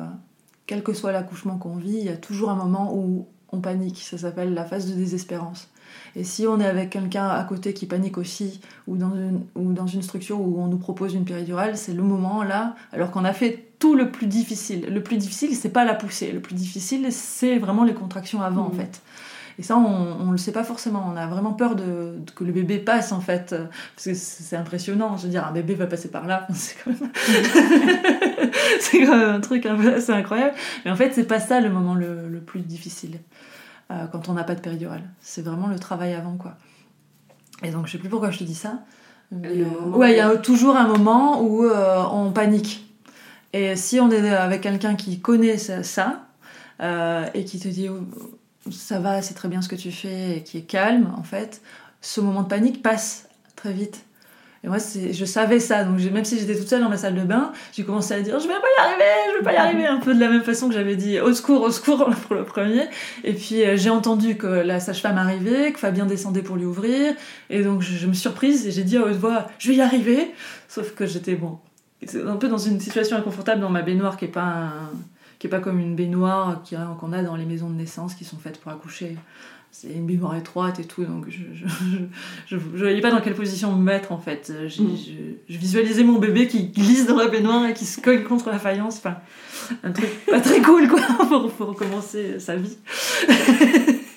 quel que soit l'accouchement qu'on vit, il y a toujours un moment où on panique. Ça s'appelle la phase de désespérance. Et si on est avec quelqu'un à côté qui panique aussi, ou dans une, ou dans une structure où on nous propose une péridurale, c'est le moment là, alors qu'on a fait tout le plus difficile. Le plus difficile, c'est pas la poussée. Le plus difficile, c'est vraiment les contractions avant, en Mhm. fait. Et ça, on, on le sait pas forcément. On a vraiment peur de, de- que le bébé passe, en fait. Parce que c'est impressionnant. Je veux dire, un bébé va passer par là. C'est quand même, c'est quand même un truc un peu assez incroyable. Mais en fait, c'est pas ça le moment le, le plus difficile. euh, quand on n'a pas de péridurale. C'est vraiment le travail avant, quoi. Et donc, je sais plus pourquoi je te dis ça. Mais, euh, ouais, il y a toujours un moment où euh, on panique. Et si on est avec quelqu'un qui connaît ça, euh, et qui te dit ça va, c'est très bien ce que tu fais, et qui est calme, en fait, ce moment de panique passe très vite. Et moi, je savais ça, donc même si j'étais toute seule dans ma salle de bain, j'ai commencé à dire je vais pas y arriver, je vais pas y arriver, un peu de la même façon que j'avais dit au secours, au secours pour le premier. Et puis euh, j'ai entendu que la sage-femme arrivait, que Fabien descendait pour lui ouvrir, et donc je, je me suis surprise et j'ai dit à haute voix je vais y arriver, sauf que j'étais bon, un peu dans une situation inconfortable dans ma baignoire qui est pas un- qui est pas comme une baignoire qu'on a dans les maisons de naissance qui sont faites pour accoucher. C'est une baignoire étroite et tout, donc je je voyais pas dans quelle position me mettre en fait. J'ai- Mm. Je, je visualisais mon bébé qui glisse dans la baignoire et qui se cogne contre la faïence. Enfin, un truc pas très cool quoi pour, pour recommencer sa vie.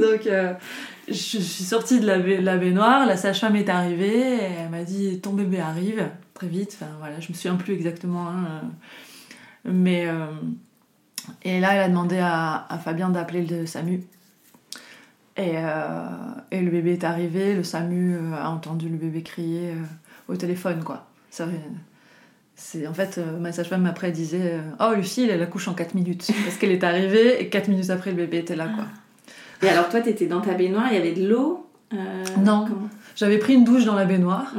donc euh, je suis sortie de la baignoire, la sage-femme est arrivée, et elle m'a dit ton bébé arrive très vite. Enfin voilà, je me souviens plus exactement. hein, euh, mais euh, et là, elle a demandé à, à Fabien d'appeler le SAMU. Et, euh, et le bébé est arrivé, le SAMU euh, a entendu le bébé crier au téléphone, quoi. Ça, c'est en fait, ma sage-femme après disait Oh, Lucie, elle accouche en 4 minutes. Parce qu'elle est arrivée et 4 minutes après, le bébé était là, quoi. Et alors toi, t'étais dans ta baignoire, il y avait de l'eau euh, Non. comment? J'avais pris une douche dans la baignoire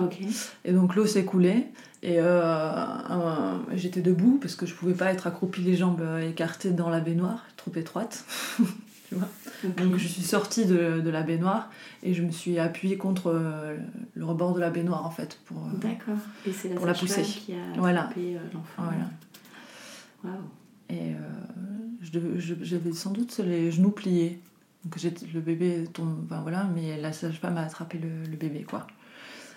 et donc l'eau s'est coulée. Et euh, euh, j'étais debout parce que je pouvais pas être accroupie les jambes euh, écartées dans la baignoire, trop étroite. Donc je suis sortie de, de la baignoire et je me suis appuyée contre le rebord de la baignoire en fait pour D'accord. Et c'est la Pour la pousser. qui a Voilà. attrapé l'enfant. voilà. Waouh. Et euh, je devais- je- j'avais sans doute les genoux pliés. Donc j'ai- le bébé tombe, enfin voilà, mais la sage-femme a attrapé le, le bébé quoi.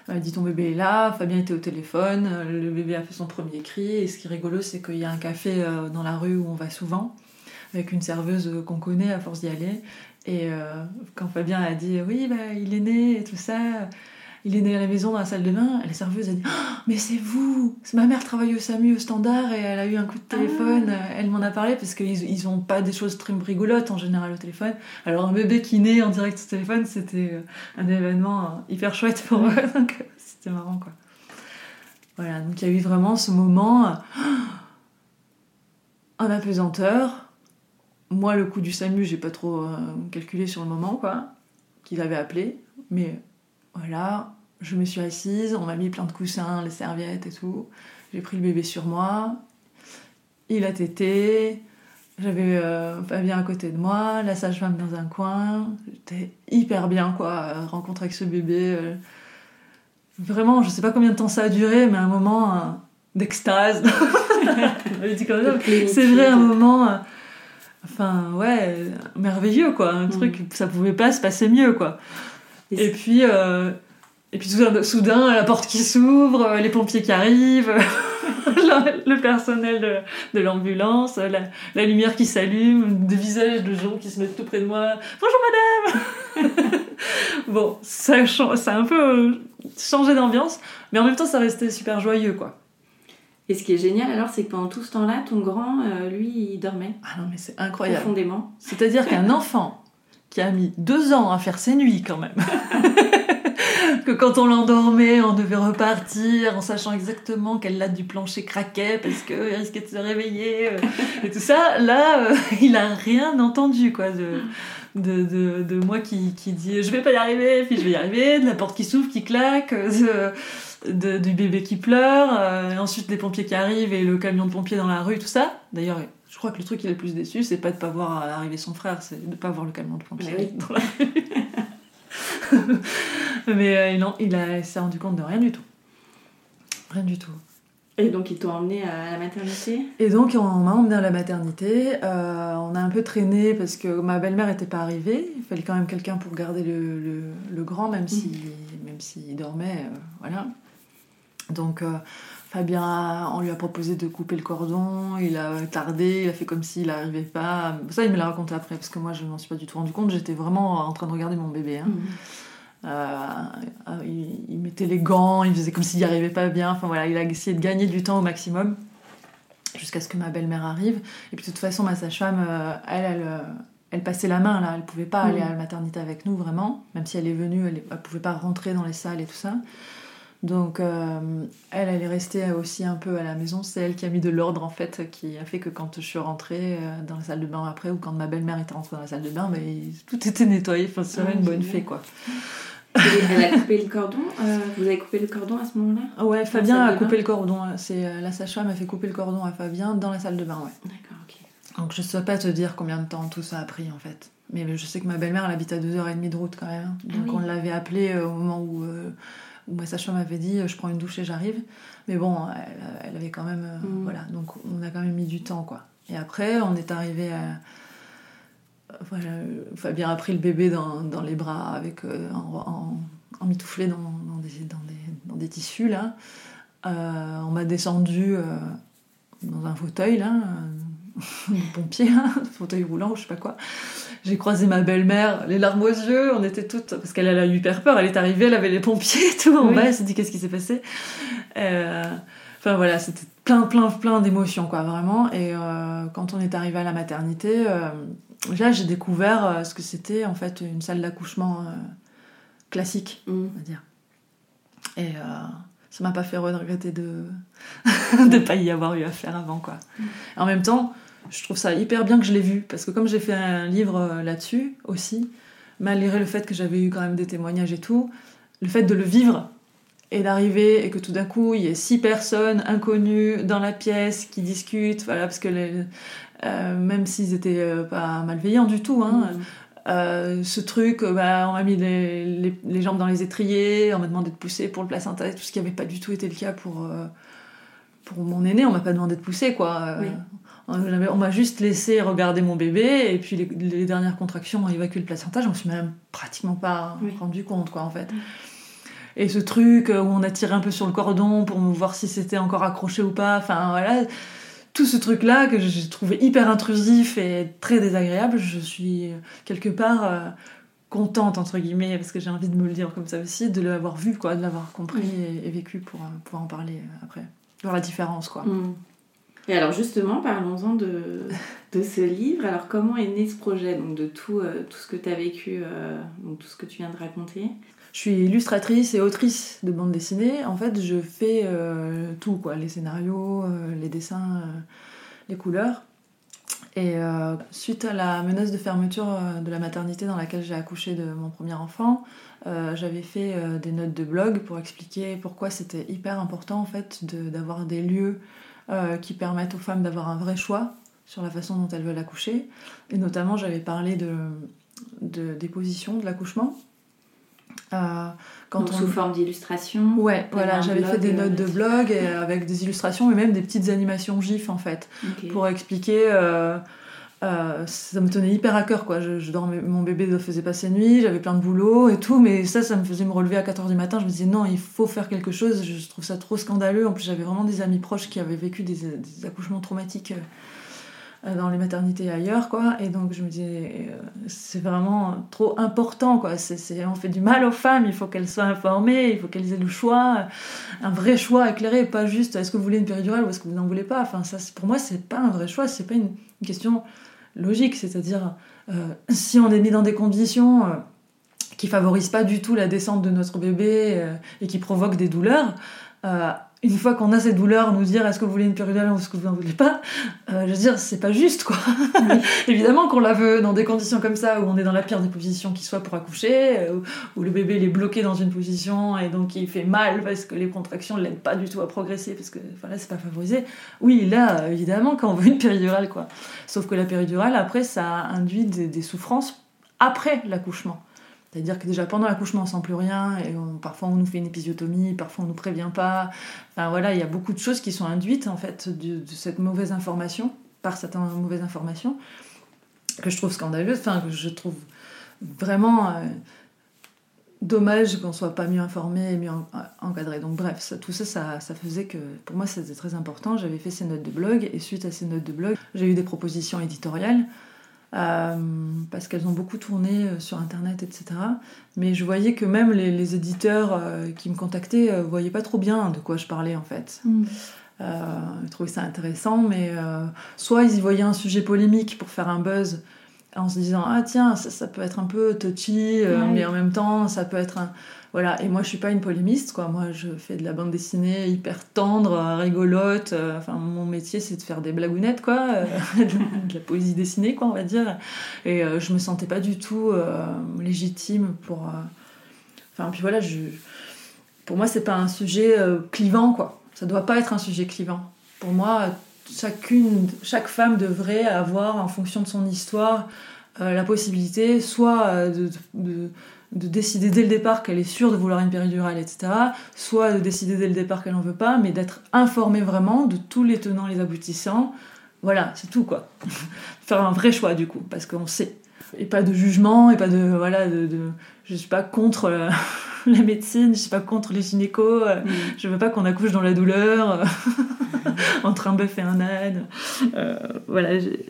Elle m'a dit ton bébé est là, Fabien était au téléphone, euh, le bébé a fait son premier cri. Et ce qui est rigolo, c'est qu'il y a un café euh, dans la rue où on va souvent, avec une serveuse euh, qu'on connaît à force d'y aller. Et euh, quand Fabien a dit oui, bah, il est né et tout ça, il est né à la maison dans la salle de bain, la serveuse a dit Oh, mais c'est vous Ma mère travaille au SAMU au standard et elle a eu un coup de téléphone. Ah. Elle m'en a parlé parce qu'ils ils ont pas des choses très rigolotes en général au téléphone. Alors un bébé qui naît en direct au téléphone, c'était euh, un événement euh, hyper chouette pour eux. Donc euh, c'était marrant quoi. Voilà, donc il y a eu vraiment ce moment en apesanteur. Moi, le coup du SAMU, j'ai pas trop calculé sur le moment, quoi, qu'il avait appelé. Mais voilà, je me suis assise, on m'a mis plein de coussins, les serviettes et tout. J'ai pris le bébé sur moi. Il a tété. J'avais euh, Fabien à côté de moi, la sage-femme dans un coin. J'étais hyper bien, quoi, à rencontrer avec ce bébé. euh. Vraiment, je sais pas combien de temps ça a duré, mais un moment euh, d'extase. C'est vrai, un moment. euh, Enfin, ouais, euh, merveilleux, quoi. Un truc, ça pouvait pas se passer mieux, quoi. Et Et puis, euh, et puis soudain, la porte qui s'ouvre, euh, les pompiers qui arrivent, le personnel de, de l'ambulance, la, la lumière qui s'allume, des visages de gens qui se mettent tout près de moi. Bonjour madame Bon, ça, ça a un peu euh, changé d'ambiance, mais en même temps, ça restait super joyeux, quoi. Et ce qui est génial alors, c'est que pendant tout ce temps-là, ton grand, euh, lui, il dormait Ah non, mais c'est incroyable. profondément. C'est-à-dire qu'un enfant qui a mis deux ans à faire ses nuits quand même, que quand on l'endormait, on devait repartir en sachant exactement quelle latte du plancher craquait parce qu'il risquait de se réveiller euh, et tout ça, là, euh, il a rien entendu quoi de, de, de, moi qui, qui dit je vais pas y arriver, puis je vais y arriver, de la porte qui s'ouvre, qui claque, euh, de- du bébé qui pleure, euh, et ensuite les pompiers qui arrivent et le camion de pompiers dans la rue, tout ça. D'ailleurs, je crois que le truc qui est le plus déçu, c'est pas de pas voir arriver son frère, c'est de pas voir le camion de pompiers oui. dans la rue. Mais euh, non, il, a, il s'est rendu compte de rien du tout. Rien du tout. Et donc, ils t'ont emmené à la maternité? Et donc, on m'a emmené à la maternité. Euh, on a un peu traîné parce que ma belle-mère n'était pas arrivée. Il fallait quand même quelqu'un pour garder le, le- le grand, même s'il même s'il dormait. euh, voilà. Donc, euh, Fabien, a- on lui a proposé de couper le cordon. Il a tardé, il a fait comme s'il n'arrivait pas. Ça, il me l'a raconté après, parce que moi, je ne m'en suis pas du tout rendu compte. J'étais vraiment en train de regarder mon bébé. hein. Euh, euh, il, il mettait les gants, il faisait comme s'il n'y arrivait pas bien. Enfin voilà, il a essayé de gagner du temps au maximum jusqu'à ce que ma belle-mère arrive. Et puis de toute façon, ma sage-femme, elle, elle, elle passait la main là. Elle pouvait pas aller Mhm. à la maternité avec nous vraiment, même si elle est venue, elle, elle pouvait pas rentrer dans les salles et tout ça. Donc euh, elle, elle est restée aussi un peu à la maison. C'est elle qui a mis de l'ordre en fait, qui a fait que quand je suis rentrée euh, dans la salle de bain après ou quand ma belle-mère était rentrée dans la salle de bain, mais tout était nettoyé. Enfin, c'est Ah, une bonne fée quoi. Et Elle a coupé le cordon euh, Vous avez coupé le cordon à ce moment-là? Ouais, Fabien a coupé le cordon. hein. C'est la sage-femme a fait couper le cordon à Fabien dans la salle de bain, ouais. D'accord, ok. Donc je sais pas te dire combien de temps tout ça a pris en fait. Mais je sais que ma belle-mère elle habite à 2h30 de route quand même. Ah Donc oui. on l'avait appelée au moment où, euh, où ma sage-femme avait dit euh, je prends une douche et j'arrive. Mais bon, elle, elle avait quand même. euh, Mm. Voilà, donc on a quand même mis du temps quoi. Et après on est arrivé à. Voilà, Fabien a pris le bébé dans, dans les bras avec euh, en, en, emmitouflé dans, dans, des, dans, des, dans des tissus là. Euh, on m'a descendu euh, dans un fauteuil là, pompier, hein, fauteuil roulant ou je sais pas quoi. J'ai croisé ma belle-mère, les larmes aux yeux, on était toutes. Parce qu'elle elle a eu hyper peur, elle est arrivée, elle avait les pompiers et tout en Oui. bas, elle s'est dit qu'est-ce qui s'est passé? Euh, Enfin voilà, c'était plein, plein, plein d'émotions quoi, vraiment. Et euh, quand on est arrivé à la maternité, euh, là j'ai découvert euh, ce que c'était en fait une salle d'accouchement classique Mm. on va dire. Et ça m'a pas fait regretter de de pas y avoir eu affaire avant quoi. En même temps, je trouve ça hyper bien que je l'ai vu parce que comme j'ai fait un livre euh, là-dessus aussi, malgré le fait que j'avais eu quand même des témoignages et tout, le fait de le vivre et d'arriver et que tout d'un coup il y ait six personnes inconnues dans la pièce qui discutent, voilà parce que les, euh, même s'ils étaient euh, pas malveillants du tout, hein, euh, ce truc, bah, on m'a mis les, les- les jambes dans les étriers, on m'a demandé de pousser pour le placenta, tout ce qui n'avait pas du tout été le cas pour, euh, pour mon aîné, on m'a pas demandé de pousser quoi. Euh, Oui. On m'a juste laissé regarder mon bébé et puis les, les dernières contractions ont évacué le placenta, j'en suis même pratiquement pas Oui. rendu compte quoi en fait. Et ce truc euh, où on a tiré un peu sur le cordon pour voir si c'était encore accroché ou pas, enfin voilà, tout ce truc-là que j'ai trouvé hyper intrusif et très désagréable, je suis euh, quelque part euh, contente, entre guillemets, parce que j'ai envie de me le dire comme ça aussi, de l'avoir vu, quoi, de l'avoir compris et, et vécu pour euh, pouvoir en parler après. Voir la différence, quoi. Mm. Et alors justement, parlons-en de, de ce livre. Alors comment est né ce projet donc de tout, euh, tout ce que tu as vécu, euh, donc tout ce que tu viens de raconter? Je suis illustratrice et autrice de bande dessinée. En fait, je fais euh, tout, quoi. Les scénarios, les dessins, les couleurs. Et euh, suite à la menace de fermeture de la maternité dans laquelle j'ai accouché de mon premier enfant, euh, j'avais fait euh, des notes de blog pour expliquer pourquoi c'était hyper important en fait de- d'avoir des lieux euh, qui permettent aux femmes d'avoir un vrai choix sur la façon dont elles veulent accoucher. Et notamment, j'avais parlé de, de, des positions de l'accouchement. Euh, quand Donc on... sous forme d'illustration Ouais, voilà, j'avais fait des euh, notes de blog et avec des illustrations et même des petites animations GIF en fait pour expliquer. euh, euh, ça me tenait hyper à cœur quoi. Je, dormais, mon bébé ne faisait pas ses nuits, j'avais plein de boulot et tout, mais ça, ça me faisait me relever à 4h du matin. Je me disais non, il faut faire quelque chose. Je trouve ça trop scandaleux. En plus, j'avais vraiment des amis proches qui avaient vécu des, accouchements traumatiques euh, dans les maternités ailleurs quoi. Et donc je me disais, euh, c'est vraiment trop important quoi. C'est, on fait du mal aux femmes, il faut qu'elles soient informées, il faut qu'elles aient le choix un vrai choix éclairé, pas juste est-ce que vous voulez une péridurale ou est-ce que vous n'en voulez pas? Enfin, ça, pour moi, c'est pas un vrai choix, c'est pas une question logique. C'est-à-dire, euh, si on est mis dans des conditions euh, qui favorisent pas du tout la descente de notre bébé euh, et qui provoquent des douleurs, une fois qu'on a ces douleurs, nous dire est-ce que vous voulez une péridurale ou est-ce que vous n'en voulez pas, euh, je veux dire, c'est pas juste quoi. Évidemment qu'on la veut dans des conditions comme ça où on est dans la pire des positions qui soit pour accoucher, euh, où le bébé il est bloqué dans une position et donc il fait mal parce que les contractions ne l'aident pas du tout à progresser parce que voilà, c'est pas favorisé. Oui, là, évidemment, quand on veut une péridurale, quoi. Sauf que la péridurale, après, ça induit des, des souffrances après l'accouchement. C'est-à-dire que déjà pendant l'accouchement on sent plus rien et parfois on nous fait une épisiotomie, parfois on nous prévient pas. Enfin voilà, il y a beaucoup de choses qui sont induites en fait de, cette mauvaise information, par cette mauvaise information, que je trouve scandaleuse, enfin que je trouve vraiment euh, dommage qu'on soit pas mieux informé et mieux en- encadré. Donc bref, tout ça, ça, ça faisait que pour moi c'était très important. J'avais fait ces notes de blog et suite à ces notes de blog, j'ai eu des propositions éditoriales. Euh, parce qu'elles ont beaucoup tourné euh, sur internet, etc. Mais je voyais que même les, les éditeurs euh, qui me contactaient euh, voyaient pas trop bien de quoi je parlais en fait. Mm. Ils trouvaient ça intéressant, mais soit ils y voyaient un sujet polémique pour faire un buzz en se disant ah tiens ça, ça peut être un peu touchy, Ouais. mais en même temps ça peut être un voilà. Et moi je suis pas une polémiste quoi. Moi je fais de la bande dessinée hyper tendre, euh, rigolote. euh, Enfin mon métier c'est de faire des blagounettes quoi, euh, de la poésie dessinée quoi on va dire. Et euh, je me sentais pas du tout légitime pour. Enfin puis voilà je pour moi c'est pas un sujet clivant quoi. Ça doit pas être un sujet clivant. Pour moi chacune, chaque femme devrait avoir, en fonction de son histoire, la possibilité soit de- de décider dès le départ qu'elle est sûre de vouloir une péridurale, etc., soit de décider dès le départ qu'elle n'en veut pas, mais d'être informée vraiment de tous les tenants, les aboutissants. Voilà, c'est tout quoi. Faire un vrai choix du coup, parce qu'on sait. Et pas de jugement, et pas de. Voilà, de. de- je suis pas contre la médecine, je suis pas contre les gynécos. euh, Mm. je veux pas qu'on accouche dans la douleur, entre un bœuf et un âne. Euh, voilà. j'ai-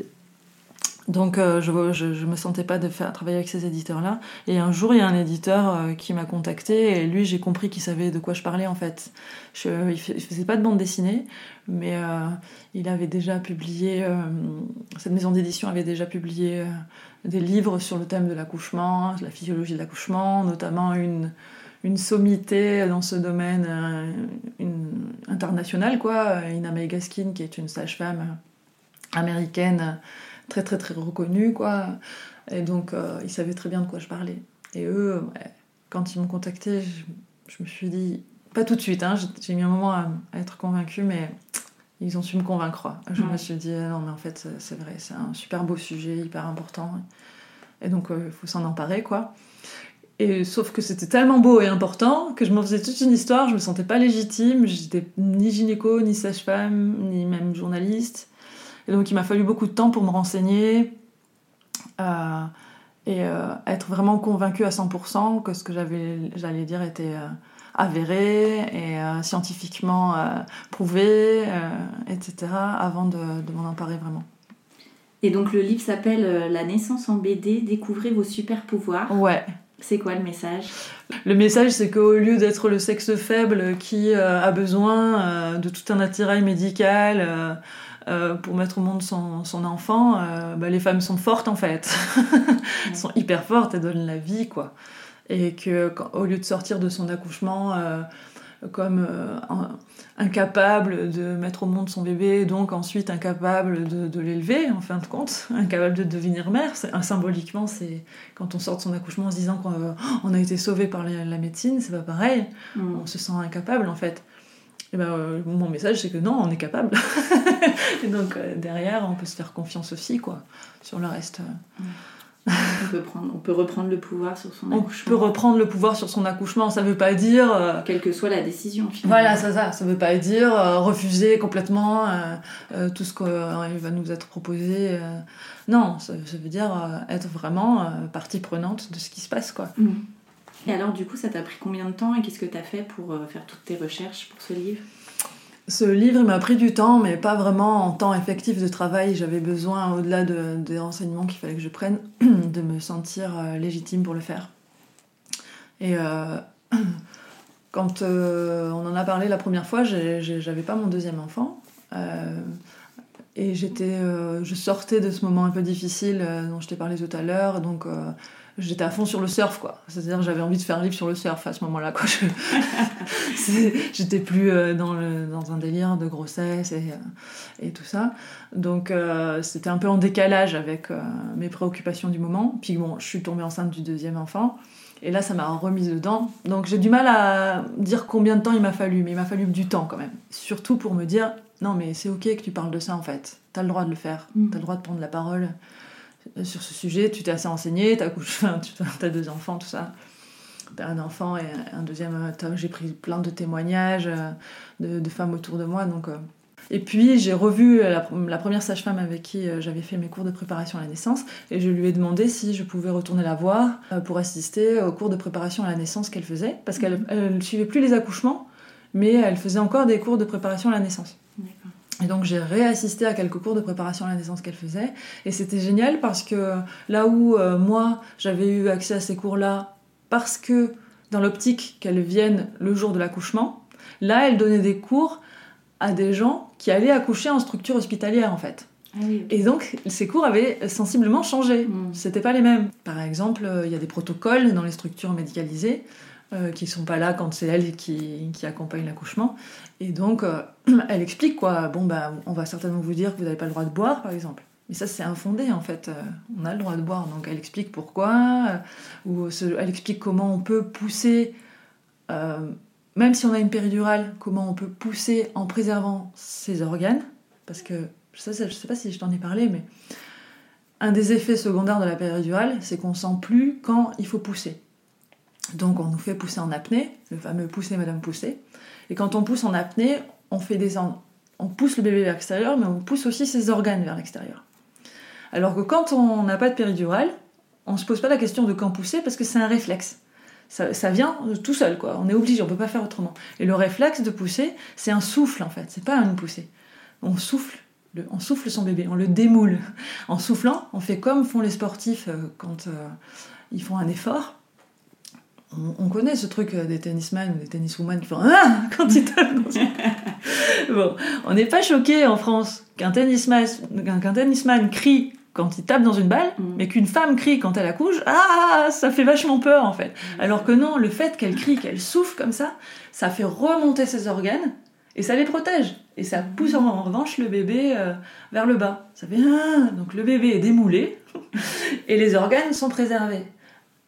Donc euh, je, je, je me sentais pas de faire travailler avec ces éditeurs-là. Et un jour, il y a un éditeur euh, qui m'a contacté et lui, j'ai compris qu'il savait de quoi je parlais en fait. Je, il, il faisait pas de bande dessinée, mais euh, il avait déjà publié. cette maison d'édition avait déjà publié des livres sur le thème de l'accouchement, la physiologie de l'accouchement, notamment une une sommité dans ce domaine une, international, quoi. Ina May Gaskin, qui est une sage-femme américaine très très très reconnue, quoi. Et donc, euh, ils savaient très bien de quoi je parlais. Et eux, quand ils m'ont contacté, je, me suis dit, pas tout de suite, hein, j'ai mis un moment à, être convaincue, mais ils ont su me convaincre. Je me suis dit, non, mais en fait, c'est vrai, c'est un super beau sujet, hyper important. Et donc, il faut s'en emparer, quoi. Et sauf que c'était tellement beau et important que je m'en faisais toute une histoire, je me sentais pas légitime, j'étais ni gynéco, ni sage-femme, ni même journaliste. Et donc il m'a fallu beaucoup de temps pour me renseigner euh, et euh, être vraiment convaincue à 100% que ce que j'allais dire était euh, avéré et scientifiquement prouvé, etc., avant de, de m'en emparer vraiment. Et donc le livre s'appelle La naissance en BD, découvrez vos super pouvoirs. Ouais. C'est quoi le message? Le message, c'est qu'au lieu d'être le sexe faible qui euh, a besoin euh, de tout un attirail médical euh, pour mettre au monde son, son enfant, bah, les femmes sont fortes en fait. Elles sont hyper fortes, elles donnent la vie, quoi. Et qu'au lieu de sortir de son accouchement comme euh, incapable de mettre au monde son bébé, donc ensuite incapable de, l'élever, en fin de compte, incapable de devenir mère. Symboliquement, c'est quand on sort de son accouchement en se disant qu'on euh, a été sauvé par la, médecine, c'est pas pareil. Mm. On se sent incapable en fait. Et ben, euh, mon message, c'est que non, on est capable. et donc derrière, on peut se faire confiance aussi, quoi, sur le reste. On, peut prendre, on peut reprendre le pouvoir sur son accouchement. On peut reprendre le pouvoir sur son accouchement, ça veut pas dire... Euh, Quelle que soit la décision, finalement. Voilà, ça, ça. Ça veut pas dire euh, refuser complètement euh, tout ce qui va nous être proposé. non, ça, veut dire être vraiment partie prenante de ce qui se passe, quoi. Mm. Et alors, du coup, ça t'a pris combien de temps et qu'est-ce que t'as fait pour faire toutes tes recherches pour ce livre? Ce livre m'a pris du temps, mais pas vraiment en temps effectif de travail. J'avais besoin, au-delà des renseignements qu'il fallait que je prenne, de me sentir euh, légitime pour le faire. Et euh, quand euh, on en a parlé la première fois, j'avais pas mon deuxième enfant. et j'étais, je sortais de ce moment un peu difficile dont je t'ai parlé tout à l'heure. Donc j'étais à fond sur le surf, quoi. C'est-à-dire, j'avais envie de faire un livre sur le surf à ce moment-là, quoi. j'étais plus euh, dans, le, dans un délire de grossesse et, euh, et tout ça. Donc, euh, c'était un peu en décalage avec mes préoccupations du moment. Puis, bon, je suis tombée enceinte du deuxième enfant. Et là, ça m'a remise dedans. Donc, j'ai du mal à dire combien de temps il m'a fallu, mais il m'a fallu du temps quand même. Surtout pour me dire, non, mais c'est ok que tu parles de ça, en fait. T'as le droit de le faire. Mm. T'as le droit de prendre la parole sur ce sujet, tu t'es assez renseigné, tu as deux enfants, tout ça. T'as un enfant et un deuxième. J'ai pris plein de témoignages euh, de, femmes autour de moi. Donc, euh. Et puis j'ai revu la, première sage-femme avec qui euh, j'avais fait mes cours de préparation à la naissance et je lui ai demandé si je pouvais retourner la voir pour assister aux cours de préparation à la naissance qu'elle faisait parce qu'elle ne suivait plus les accouchements mais elle faisait encore des cours de préparation à la naissance. Et donc j'ai réassisté à quelques cours de préparation à la naissance qu'elle faisait. Et c'était génial parce que là où euh, moi j'avais eu accès à ces cours-là parce que dans l'optique qu'elles viennent le jour de l'accouchement, là elle donnait des cours à des gens qui allaient accoucher en structure hospitalière en fait. Ah Et donc, ces cours avaient sensiblement changé. Mm. C'était pas les mêmes. Par exemple, euh, il y a des protocoles dans les structures médicalisées euh, qui sont pas là quand c'est elle qui, accompagne l'accouchement. Et donc, euh, elle explique quoi. Bon, bah, on va certainement vous dire que vous n'avez pas le droit de boire, par exemple. Mais ça, c'est infondé, en fait. Euh, on a le droit de boire. Donc, elle explique pourquoi, ou elle explique comment on peut pousser, même si on a une péridurale, comment on peut pousser en préservant ses organes. Parce que, ça, je sais pas si je t'en ai parlé, mais un des effets secondaires de la péridurale, c'est qu'on sent plus quand il faut pousser. Donc on nous fait pousser en apnée, le fameux pousser madame pousser. Et quand on pousse en apnée, on fait descendre, on pousse le bébé vers l'extérieur, mais on pousse aussi ses organes vers l'extérieur. Alors que quand on n'a pas de péridurale, on se pose pas la question de quand pousser parce que c'est un réflexe. Ça, vient tout seul, quoi. On est obligé, on peut pas faire autrement. Et le réflexe de pousser, c'est un souffle en fait, c'est pas une poussée. On souffle, on souffle son bébé, on le démoule. En soufflant, on fait comme font les sportifs euh, quand euh, ils font un effort on, connaît ce truc euh, des tennisman ou des tenniswoman qui font ah quand ils tapent bon, on n'est pas choqué en France qu'un tennisman, qu'un tennisman crie quand il tape dans une balle, Mm. mais qu'une femme crie quand elle accouche, ah, ça fait vachement peur en fait. Alors que non, le fait qu'elle crie, qu'elle souffle comme ça, ça fait remonter ses organes et ça les protège. Et ça pousse en, en revanche le bébé euh, vers le bas. Ça fait ah, donc le bébé est démoulé et les organes sont préservés.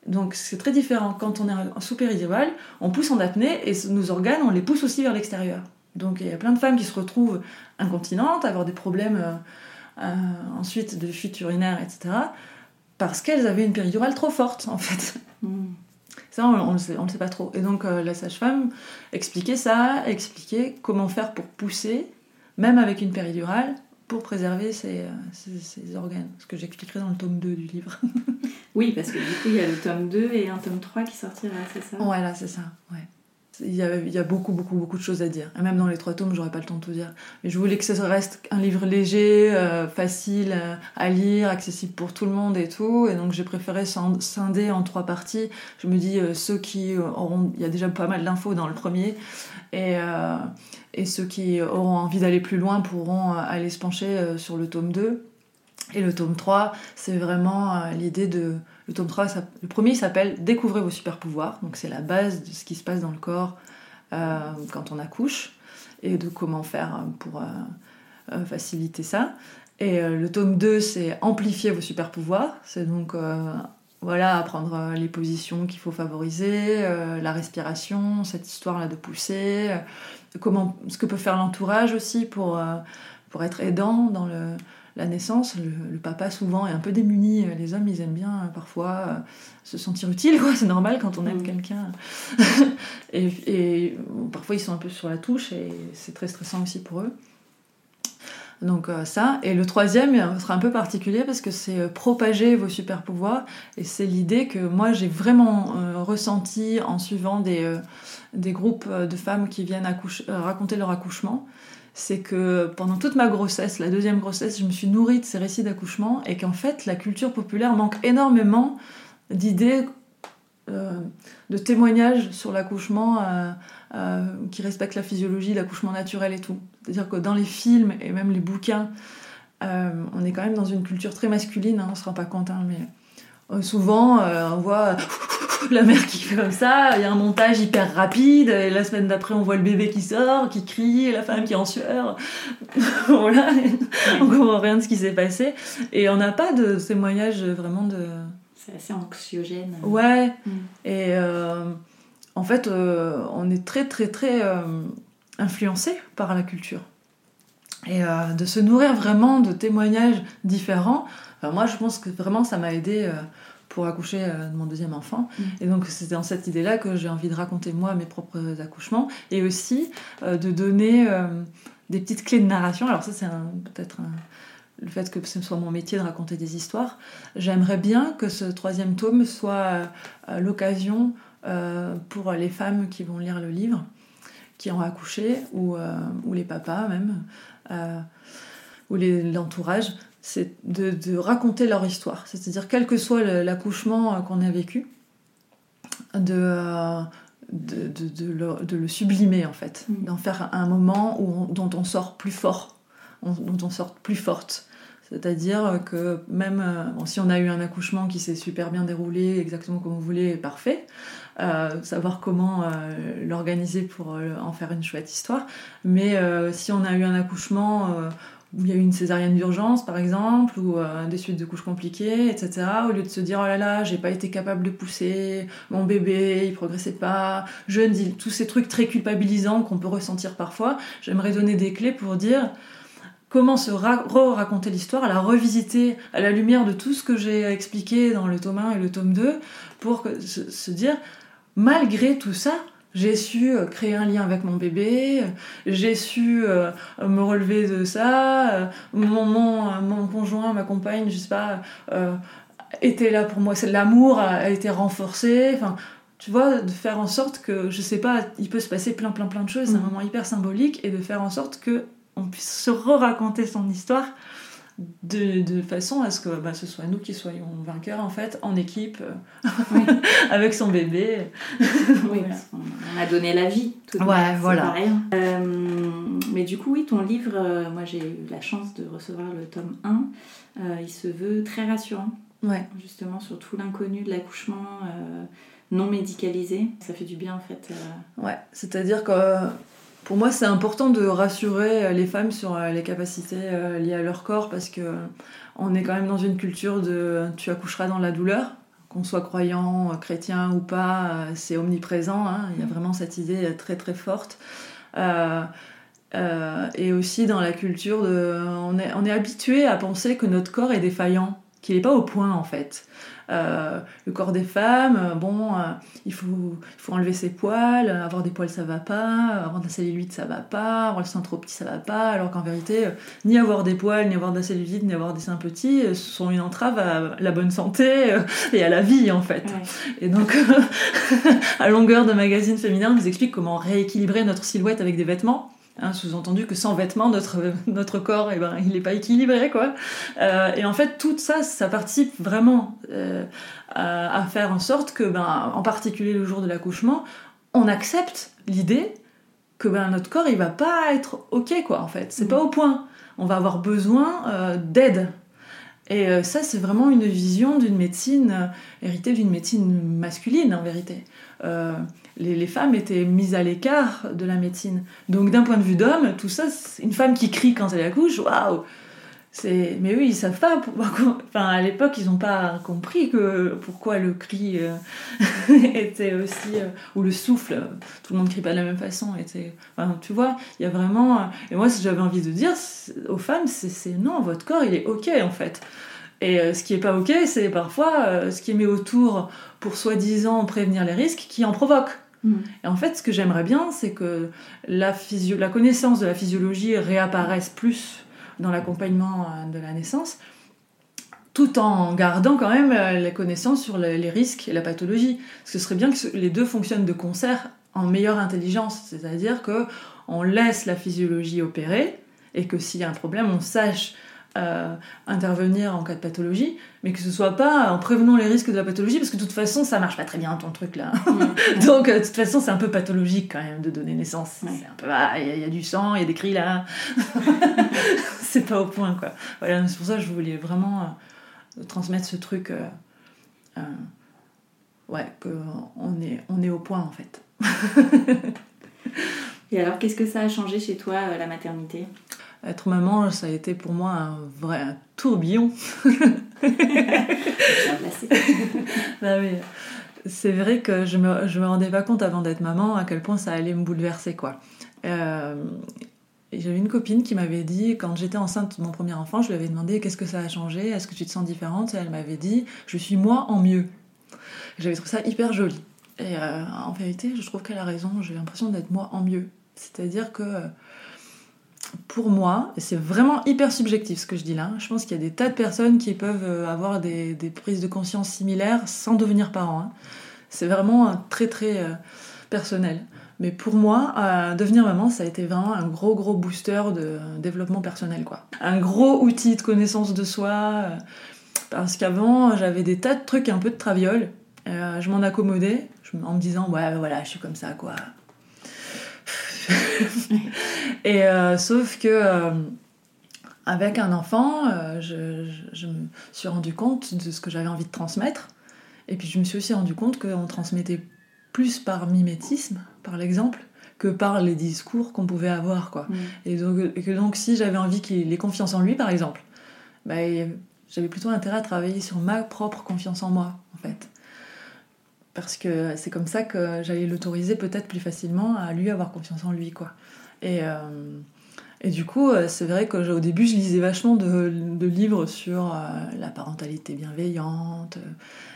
Donc c'est très différent. Quand on est en sous péridurale, on pousse en apnée et nos organes, on les pousse aussi vers l'extérieur. Donc il y a plein de femmes qui se retrouvent incontinentes, avoir des problèmes euh, euh, ensuite de fuite urinaire, etc. Parce qu'elles avaient une péridurale trop forte, en fait. Mm. Ça, on, on le sait, on le sait pas trop. Et donc euh, la sage-femme expliquait ça, expliquait comment faire pour pousser, même avec une péridurale, pour préserver euh, ses organes. Ce que j'expliquerai dans le tome 2 du livre. Oui, parce que du coup, il y a le tome 2 et un tome 3 qui sortira, c'est ça? Voilà, c'est ça. Ouais. Il y, a, beaucoup, beaucoup, beaucoup de choses à dire. Et même dans les trois tomes, j'aurais pas le temps de tout dire. Mais je voulais que ça reste un livre léger, euh, facile euh, à lire, accessible pour tout le monde et tout. Et donc j'ai préféré scin- scinder en trois parties. Je me dis, euh, ceux qui auront... Il y a déjà pas mal d'infos dans le premier. Et, et ceux qui auront envie d'aller plus loin pourront aller se pencher sur le tome 2. Et le tome 3, c'est vraiment l'idée de... Le tome 3, ça- le premier s'appelle Découvrez vos super pouvoirs. Donc c'est la base de ce qui se passe dans le corps euh, quand on accouche et de comment faire euh, pour euh, faciliter ça. Et le tome 2, c'est Amplifier vos super pouvoirs. C'est donc voilà, apprendre les positions qu'il faut favoriser, la respiration, cette histoire-là de pousser, comment, ce que peut faire l'entourage aussi pour être aidant dans le, la naissance. Le, le papa, souvent, est un peu démuni. Les hommes, ils aiment bien euh, parfois euh, se sentir utile, quoi. C'est normal quand on aide Mm. quelqu'un. et parfois, ils sont un peu sur la touche et c'est très stressant aussi pour eux. Donc euh, ça. Et le troisième euh, sera un peu particulier parce que c'est euh, propager vos super pouvoirs. Et c'est l'idée que moi j'ai vraiment euh, ressenti en suivant des, euh, des groupes euh, de femmes qui viennent euh, raconter leur accouchement. C'est que pendant toute ma grossesse, la deuxième grossesse, je me suis nourrie de ces récits d'accouchement et qu'en fait la culture populaire manque énormément d'idées, euh, de témoignages sur l'accouchement euh, euh, qui respectent la physiologie, l'accouchement naturel et tout. C'est-à-dire que dans les films et même les bouquins, on est quand même dans une culture très masculine, hein, on se rend pas compte, hein, mais souvent on voit la mère qui fait comme ça, il y a un montage hyper rapide, et la semaine d'après on voit le bébé qui sort, qui crie, et la femme qui est en sueur. voilà, on comprend rien de ce qui s'est passé. Et on n'a pas de témoignage vraiment de... C'est assez anxiogène. Ouais, Mm. et euh, en fait, euh, on est très, très, très euh, influencé par la culture. Et de se nourrir vraiment de témoignages différents, moi je pense que vraiment ça m'a aidé pour accoucher euh, de mon deuxième enfant. Mm. Et donc c'est dans cette idée-là que j'ai envie de raconter moi mes propres accouchements et aussi euh, de donner euh, des petites clés de narration. Alors ça c'est peut-être le fait que ce soit mon métier de raconter des histoires. J'aimerais bien que ce troisième tome soit euh, l'occasion pour les femmes qui vont lire le livre, qui ont accouché, ou, ou les papas même, ou l'entourage, c'est de, de raconter leur histoire. C'est-à-dire, quel que soit l'accouchement euh, qu'on a vécu, de, euh, de, le, sublimer en fait, Mm. d'en faire un moment où on- dont on sort plus fort, on- dont on sort plus forte. C'est-à-dire que même euh, bon, si on a eu un accouchement qui s'est super bien déroulé, exactement comme vous voulez, parfait, euh, savoir comment euh, l'organiser pour euh, en faire une chouette histoire. Mais si on a eu un accouchement où il y a eu une césarienne d'urgence, par exemple, ou euh, des suites de couches compliquées, etc., au lieu de se dire oh là là, j'ai pas été capable de pousser, mon bébé, il progressait pas, je ne dis tous ces trucs très culpabilisants qu'on peut ressentir parfois, j'aimerais donner des clés pour dire comment se ra- re-raconter l'histoire, la revisiter à la lumière de tout ce que j'ai expliqué dans le tome 1 et le tome 2, pour se dire, malgré tout ça, j'ai su euh, créer un lien avec mon bébé, j'ai su euh, me relever de ça, euh, mon, mon, mon conjoint, ma compagne, je sais pas, euh, était là pour moi, l'amour a, a été renforcé, enfin, tu vois, de faire en sorte que, je sais pas, il peut se passer plein plein plein de choses, c'est un Mhm. moment hyper symbolique, et de faire en sorte que on puisse se re-raconter son histoire de, de façon à ce que bah, ce soit nous qui soyons vainqueurs en fait, en équipe, Oui. avec son bébé. Oui, Voilà. on a donné la vie. Tout de Ouais, même, c'est voilà. Euh, Mais du coup, oui, ton livre, euh, moi j'ai eu la chance de recevoir le tome 1, euh, il se veut très rassurant, Ouais. justement sur tout l'inconnu de l'accouchement non médicalisé. Ça fait du bien en fait. Ouais, c'est-à-dire que euh, pour moi, c'est important de rassurer euh, les femmes sur euh, les capacités euh, liées à leur corps parce que on est quand même dans une culture de tu accoucheras dans la douleur. Qu'on soit croyant, chrétien ou pas, c'est omniprésent. hein. Il y a vraiment cette idée très très forte. Euh, euh, et aussi dans la culture de. On est, on est habitué à penser que notre corps est défaillant, qu'il n'est pas au point en fait. Euh, le corps des femmes, euh, bon, euh, il, faut, il faut enlever ses poils, avoir des poils ça va pas, avoir de la cellulite ça va pas, avoir le sein trop petit ça va pas, alors qu'en vérité, ni avoir des poils, ni avoir de la cellulite, ni avoir des seins petits, sont une entrave à la bonne santé et à la vie en fait. Ouais. Et donc, à longueur de magazine féminin, on nous explique comment rééquilibrer notre silhouette avec des vêtements. Hein, Sous-entendu que sans vêtements, notre, notre corps, eh ben, il n'est pas équilibré. Quoi. Euh, et en fait, tout ça, ça participe vraiment euh, à, à faire en sorte que, ben, en particulier le jour de l'accouchement, on accepte l'idée que ben, notre corps, il va pas être OK, quoi, en fait. C'est Mhm. pas au point. On va avoir besoin euh, d'aide. Et ça, c'est vraiment une vision d'une médecine héritée d'une médecine masculine, en vérité. Les, femmes étaient mises à l'écart de la médecine. Donc, d'un point de vue d'homme, tout ça, une femme qui crie quand elle accouche, waouh. Mais eux, ils savent pas. pourquoi- Enfin, à l'époque, ils n'ont pas compris que pourquoi le cri euh, était aussi. euh, ou le souffle, euh, tout le monde crie pas de la même façon. Était... Tu vois, il y a vraiment. Et moi, si j'avais envie de dire aux femmes, c'est, c'est non, votre corps, il est OK en fait. Et euh, ce qui est pas OK, c'est parfois euh, ce qui est mis autour pour soi-disant prévenir les risques qui en provoque. Mm. Et en fait, ce que j'aimerais bien, c'est que la, physio- la connaissance de la physiologie réapparaisse plus dans l'accompagnement euh, de la naissance, tout en gardant quand même la connaissance sur le- les risques et la pathologie. Parce que ce serait bien que les deux fonctionnent de concert en meilleure intelligence, c'est-à-dire que on laisse la physiologie opérer et que s'il y a un problème, on sache euh, intervenir en cas de pathologie, mais que ce soit pas en prévenant les risques de la pathologie, parce que de toute façon, ça marche pas très bien ton truc là. Donc, euh, de toute façon, c'est un peu pathologique quand même de donner naissance. Ouais. C'est un peu, ah, il y, a- il y a du sang, il y a des cris là. c'est pas au point, quoi. Voilà, c'est pour ça que je voulais vraiment euh, transmettre ce truc. euh, ouais, qu'on est, on est au point en fait. Et alors, qu'est-ce que ça a changé chez toi, la maternité? Être maman, ça a été pour moi un vrai un tourbillon. C'est vrai que je me, je me rendais pas compte avant d'être maman à quel point ça allait me bouleverser quoi. Euh, J'avais une copine qui m'avait dit, quand j'étais enceinte de mon premier enfant, je lui avais demandé qu'est-ce que ça a changé, est-ce que tu te sens différente? Et elle m'avait dit, je suis moi en mieux. J'avais trouvé ça hyper joli. Et euh, en vérité, je trouve qu'elle a raison, j'ai l'impression d'être moi en mieux. C'est-à-dire que euh, pour moi, c'est vraiment hyper subjectif ce que je dis là, je pense qu'il y a des tas de personnes qui peuvent euh, avoir des, des prises de conscience similaires sans devenir parents. hein. C'est vraiment très très euh, personnel. Mais pour moi, euh, devenir maman, ça a été vraiment un gros gros booster de développement personnel. quoi. Un gros outil de connaissance de soi. parce qu'avant, j'avais des tas de trucs un peu de traviole. Je m'en accommodais en me disant, ouais, voilà, je suis comme ça, quoi. Et euh, sauf que euh, avec un enfant, euh, je, je- je me suis rendu compte de ce que j'avais envie de transmettre. Et puis je me suis aussi rendu compte qu'on transmettait plus par mimétisme, par l'exemple, que par les discours qu'on pouvait avoir. Quoi. Mm. Et, donc, et que donc si j'avais envie qu'il ait confiance en lui, par exemple, bah, j'avais plutôt intérêt à travailler sur ma propre confiance en moi, en fait. Parce que c'est comme ça que j'allais l'autoriser peut-être plus facilement à lui avoir confiance en lui, quoi. Et, euh, et du coup, euh, c'est vrai qu'au début, je lisais vachement de, de livres sur euh, la parentalité bienveillante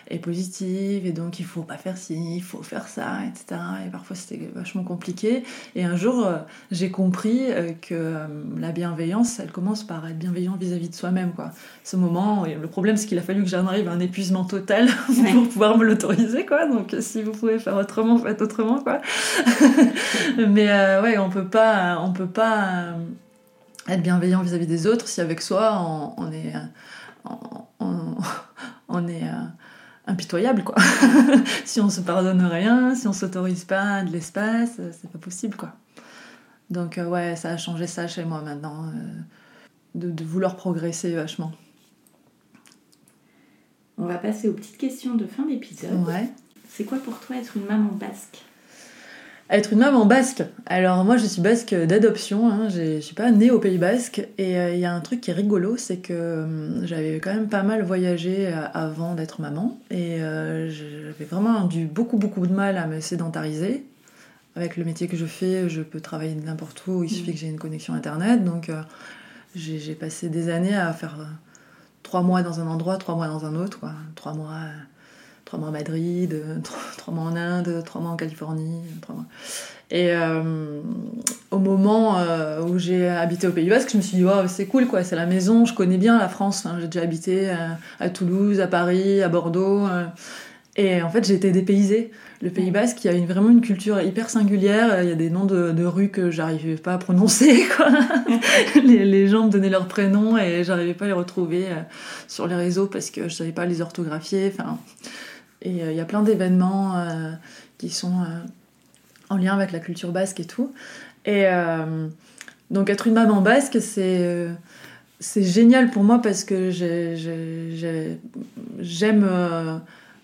et positive, et donc il faut pas faire ci, il faut faire ça, etc. Et parfois, c'était vachement compliqué. Et un jour, euh, j'ai compris euh, que euh, la bienveillance, elle commence par être bienveillant vis-à-vis de soi-même, quoi. Ce moment, le problème, c'est qu'il a fallu que j'en arrive à un épuisement total pour pouvoir me l'autoriser, quoi. Donc, si vous pouvez faire autrement, faites autrement, quoi. Mais euh, ouais, on peut pas, on peut pas être bienveillant vis-à-vis des autres si avec soi on, on est, on, on- on est impitoyable, quoi. si on se pardonne rien, si on s'autorise pas de l'espace, euh, c'est pas possible, quoi. Donc euh, ouais, ça a changé ça chez moi maintenant, euh, de, de vouloir progresser vachement. On va passer aux petites questions de fin d'épisode. Ouais. C'est quoi pour toi être une maman basque? Être une maman basque. Alors moi je suis basque d'adoption, hein. Je suis pas née au Pays Basque et euh, il y a un truc qui est rigolo, c'est que hum, j'avais quand même pas mal voyagé euh, avant d'être maman et euh, j'avais vraiment du beaucoup beaucoup de mal à me sédentariser. Avec le métier que je fais, je peux travailler de n'importe où, il suffit que j'ai une connexion internet, donc euh, j'ai passé des années à faire euh, trois mois dans un endroit, trois mois dans un autre, quoi. Trois mois, euh, trois mois à Madrid, euh, trois, mois en Inde, trois mois en Californie, trois mois. Et euh, au moment euh, où j'ai habité au Pays Basque, je me suis dit, Waouh, c'est cool, quoi, c'est la maison, je connais bien la France. hein. J'ai déjà habité euh, à Toulouse, à Paris, à Bordeaux. euh, et en fait, j'ai été dépaysée. Le Pays Basque, il y a une- vraiment une culture hyper singulière. Il y a des noms de, de rues que j'arrivais pas à prononcer. Quoi. les, les gens me donnaient leurs prénoms et j'arrivais pas à les retrouver euh, sur les réseaux parce que je savais pas les orthographier. Enfin, euh, il y a plein d'événements euh, qui sont euh, en lien avec la culture basque et tout. Et donc être une maman basque, c'est génial pour moi parce que j'ai- j'ai- j'ai- j'aime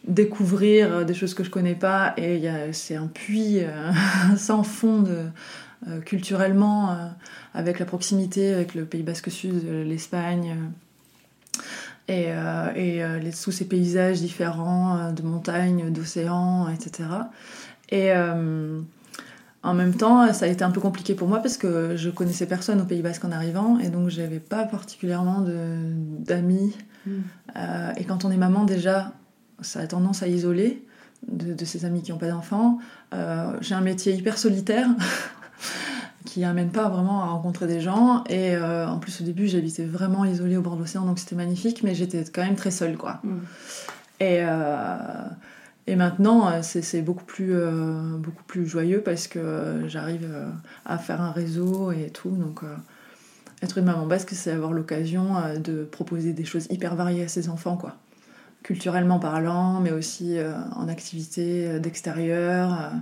découvrir des choses que je connais pas et c'est un puits sans fond culturellement avec la proximité avec le Pays Basque Sud, l'Espagne. Et, euh, et euh, les, tous ces paysages différents euh, de montagnes, d'océans, etc. Et euh, en même temps, ça a été un peu compliqué pour moi parce que je connaissais personne au Pays Basque en arrivant et donc j'avais pas particulièrement d'amis. Euh, et quand on est maman, déjà, ça a tendance à isoler de, de ses amis qui n'ont pas d'enfants. J'ai un métier hyper solitaire qui n'amène pas vraiment à rencontrer des gens. Et euh, en plus, au début, j'habitais vraiment isolée au bord de l'océan, donc c'était magnifique, mais j'étais quand même très seule, quoi. Mm. Et, euh, et maintenant, euh, c'est beaucoup, plus, euh, beaucoup plus joyeux parce que j'arrive à faire un réseau et tout. Donc, être une maman basque, c'est avoir l'occasion de proposer des choses hyper variées à ses enfants, quoi. Culturellement parlant, mais aussi en activité d'extérieur.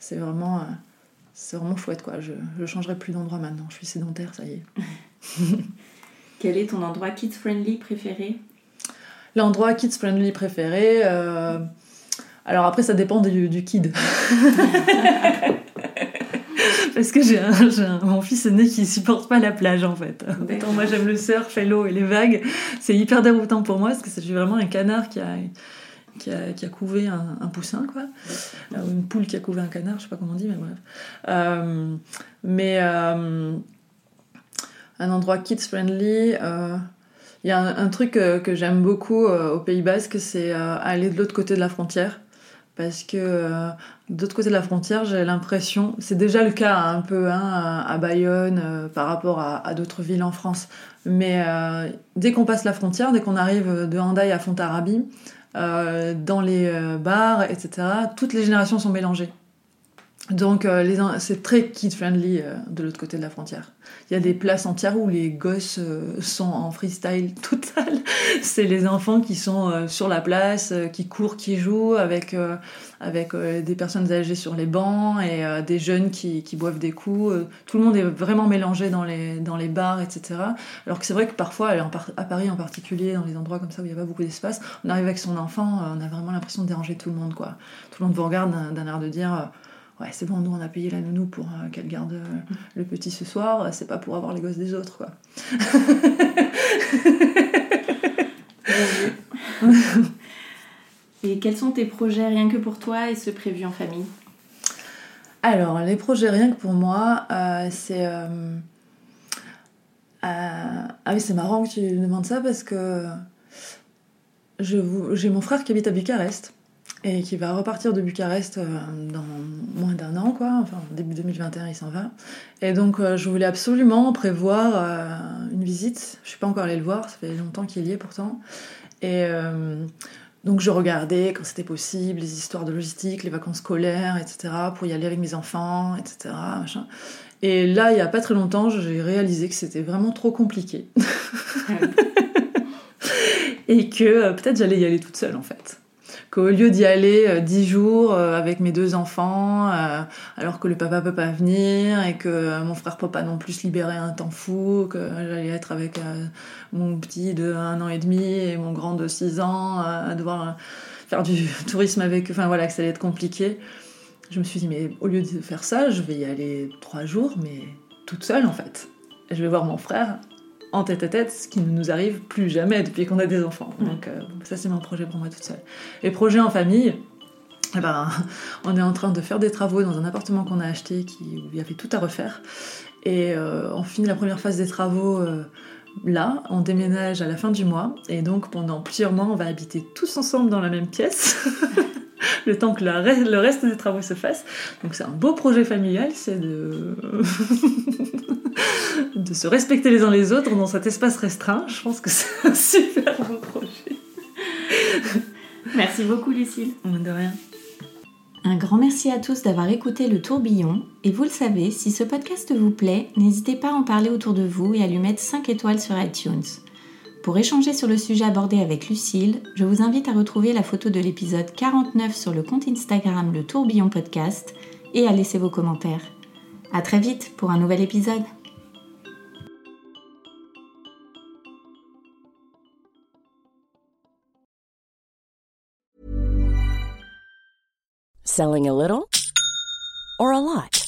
c'est vraiment, c'est vraiment chouette, quoi. Je ne changerai plus d'endroit maintenant. Je suis sédentaire, ça y est. Quel est ton endroit kids friendly préféré? L'endroit kids friendly préféré. euh, Alors après, ça dépend du, du kid. Parce que j'ai mon fils aîné qui supporte pas la plage en fait. Autant moi j'aime le surf et l'eau et les vagues. C'est hyper déroutant pour moi parce que je suis vraiment un canard qui a, qui a, couvé un, poussin quoi. Euh, Ou une poule qui a couvé un canard, je sais pas comment on dit, mais bref. Euh, mais euh, un endroit kids friendly. euh, il y a un, truc que j'aime beaucoup au Pays Basque, c'est aller de l'autre côté de la frontière. Parce que euh, de l'autre côté de la frontière, j'ai l'impression, c'est déjà le cas hein, un peu hein, à Bayonne par rapport à, d'autres villes en France, mais dès qu'on passe la frontière, dès qu'on arrive de Hendaye à Fontarabie, dans les euh, bars, etc., toutes les générations sont mélangées. Donc euh, c'est très kid-friendly euh, de l'autre côté de la frontière. Il y a des places entières où les gosses euh, sont en freestyle total. C'est les enfants qui sont euh, sur la place, euh, qui courent, qui jouent, avec, euh, avec des personnes âgées sur les bancs et des jeunes qui, qui boivent des coups. Tout le monde est vraiment mélangé dans les, dans les bars, etc. Alors que c'est vrai que parfois, à Paris en particulier, dans les endroits comme ça où il n'y a pas beaucoup d'espace, on arrive avec son enfant, on a vraiment l'impression de déranger tout le monde. Quoi. Tout le monde vous regarde d'un air de dire... Ouais, c'est bon, nous on a payé la nounou pour euh, qu'elle garde euh, le petit ce soir, euh, c'est pas pour avoir les gosses des autres, quoi. Et quels sont tes projets rien que pour toi et ceux prévus en famille? Alors, les projets rien que pour moi, euh, c'est. ah oui, c'est marrant que tu demandes ça parce que vous- j'ai mon frère qui habite à Bucarest et qui va repartir de Bucarest euh, dans moins d'un an, quoi. Enfin, début 2021, il s'en va. Et donc, euh, je voulais absolument prévoir euh, une visite. Je suis pas encore allée le voir, ça fait longtemps qu'il y est pourtant. Et. euh, donc je regardais quand c'était possible les histoires de logistique, les vacances scolaires, etc. pour y aller avec mes enfants, etc. machin. Et là, il n'y a pas très longtemps, j'ai réalisé que c'était vraiment trop compliqué. et que peut-être j'allais y aller toute seule en fait. Qu'au lieu d'y aller dix jours avec mes deux enfants, alors que le papa peut pas venir et que mon frère peut pas non plus libérer un temps fou, que j'allais être avec mon petit de un an et demi et mon grand de six ans à devoir faire du tourisme avec, enfin voilà, que ça allait être compliqué. Je me suis dit, mais au lieu de faire ça, je vais y aller trois jours, mais toute seule en fait. Je vais voir mon frère en tête à tête, ce qui ne nous arrive plus jamais depuis qu'on a des enfants. Mm. Donc euh, ça c'est mon projet pour moi toute seule. Et projet en famille, eh ben, on est en train de faire des travaux dans un appartement qu'on a acheté qui, où il y avait tout à refaire. Et euh, on finit la première phase des travaux euh, là, on déménage à la fin du mois. Et donc pendant plusieurs mois, on va habiter tous ensemble dans la même pièce. le temps que le reste des travaux se fassent. Donc c'est un beau projet familial, c'est de... de se respecter les uns les autres dans cet espace restreint. Je pense que c'est un super beau projet. Merci beaucoup Lucille. De rien. Un grand merci à tous d'avoir écouté le tourbillon. Et vous le savez, si ce podcast vous plaît, n'hésitez pas à en parler autour de vous et à lui mettre 5 étoiles sur iTunes. Pour échanger sur le sujet abordé avec Lucille, je vous invite à retrouver la photo de l'épisode 49 sur le compte Instagram Le Tourbillon Podcast et à laisser vos commentaires. A très vite pour un nouvel épisode. Selling a little or a lot?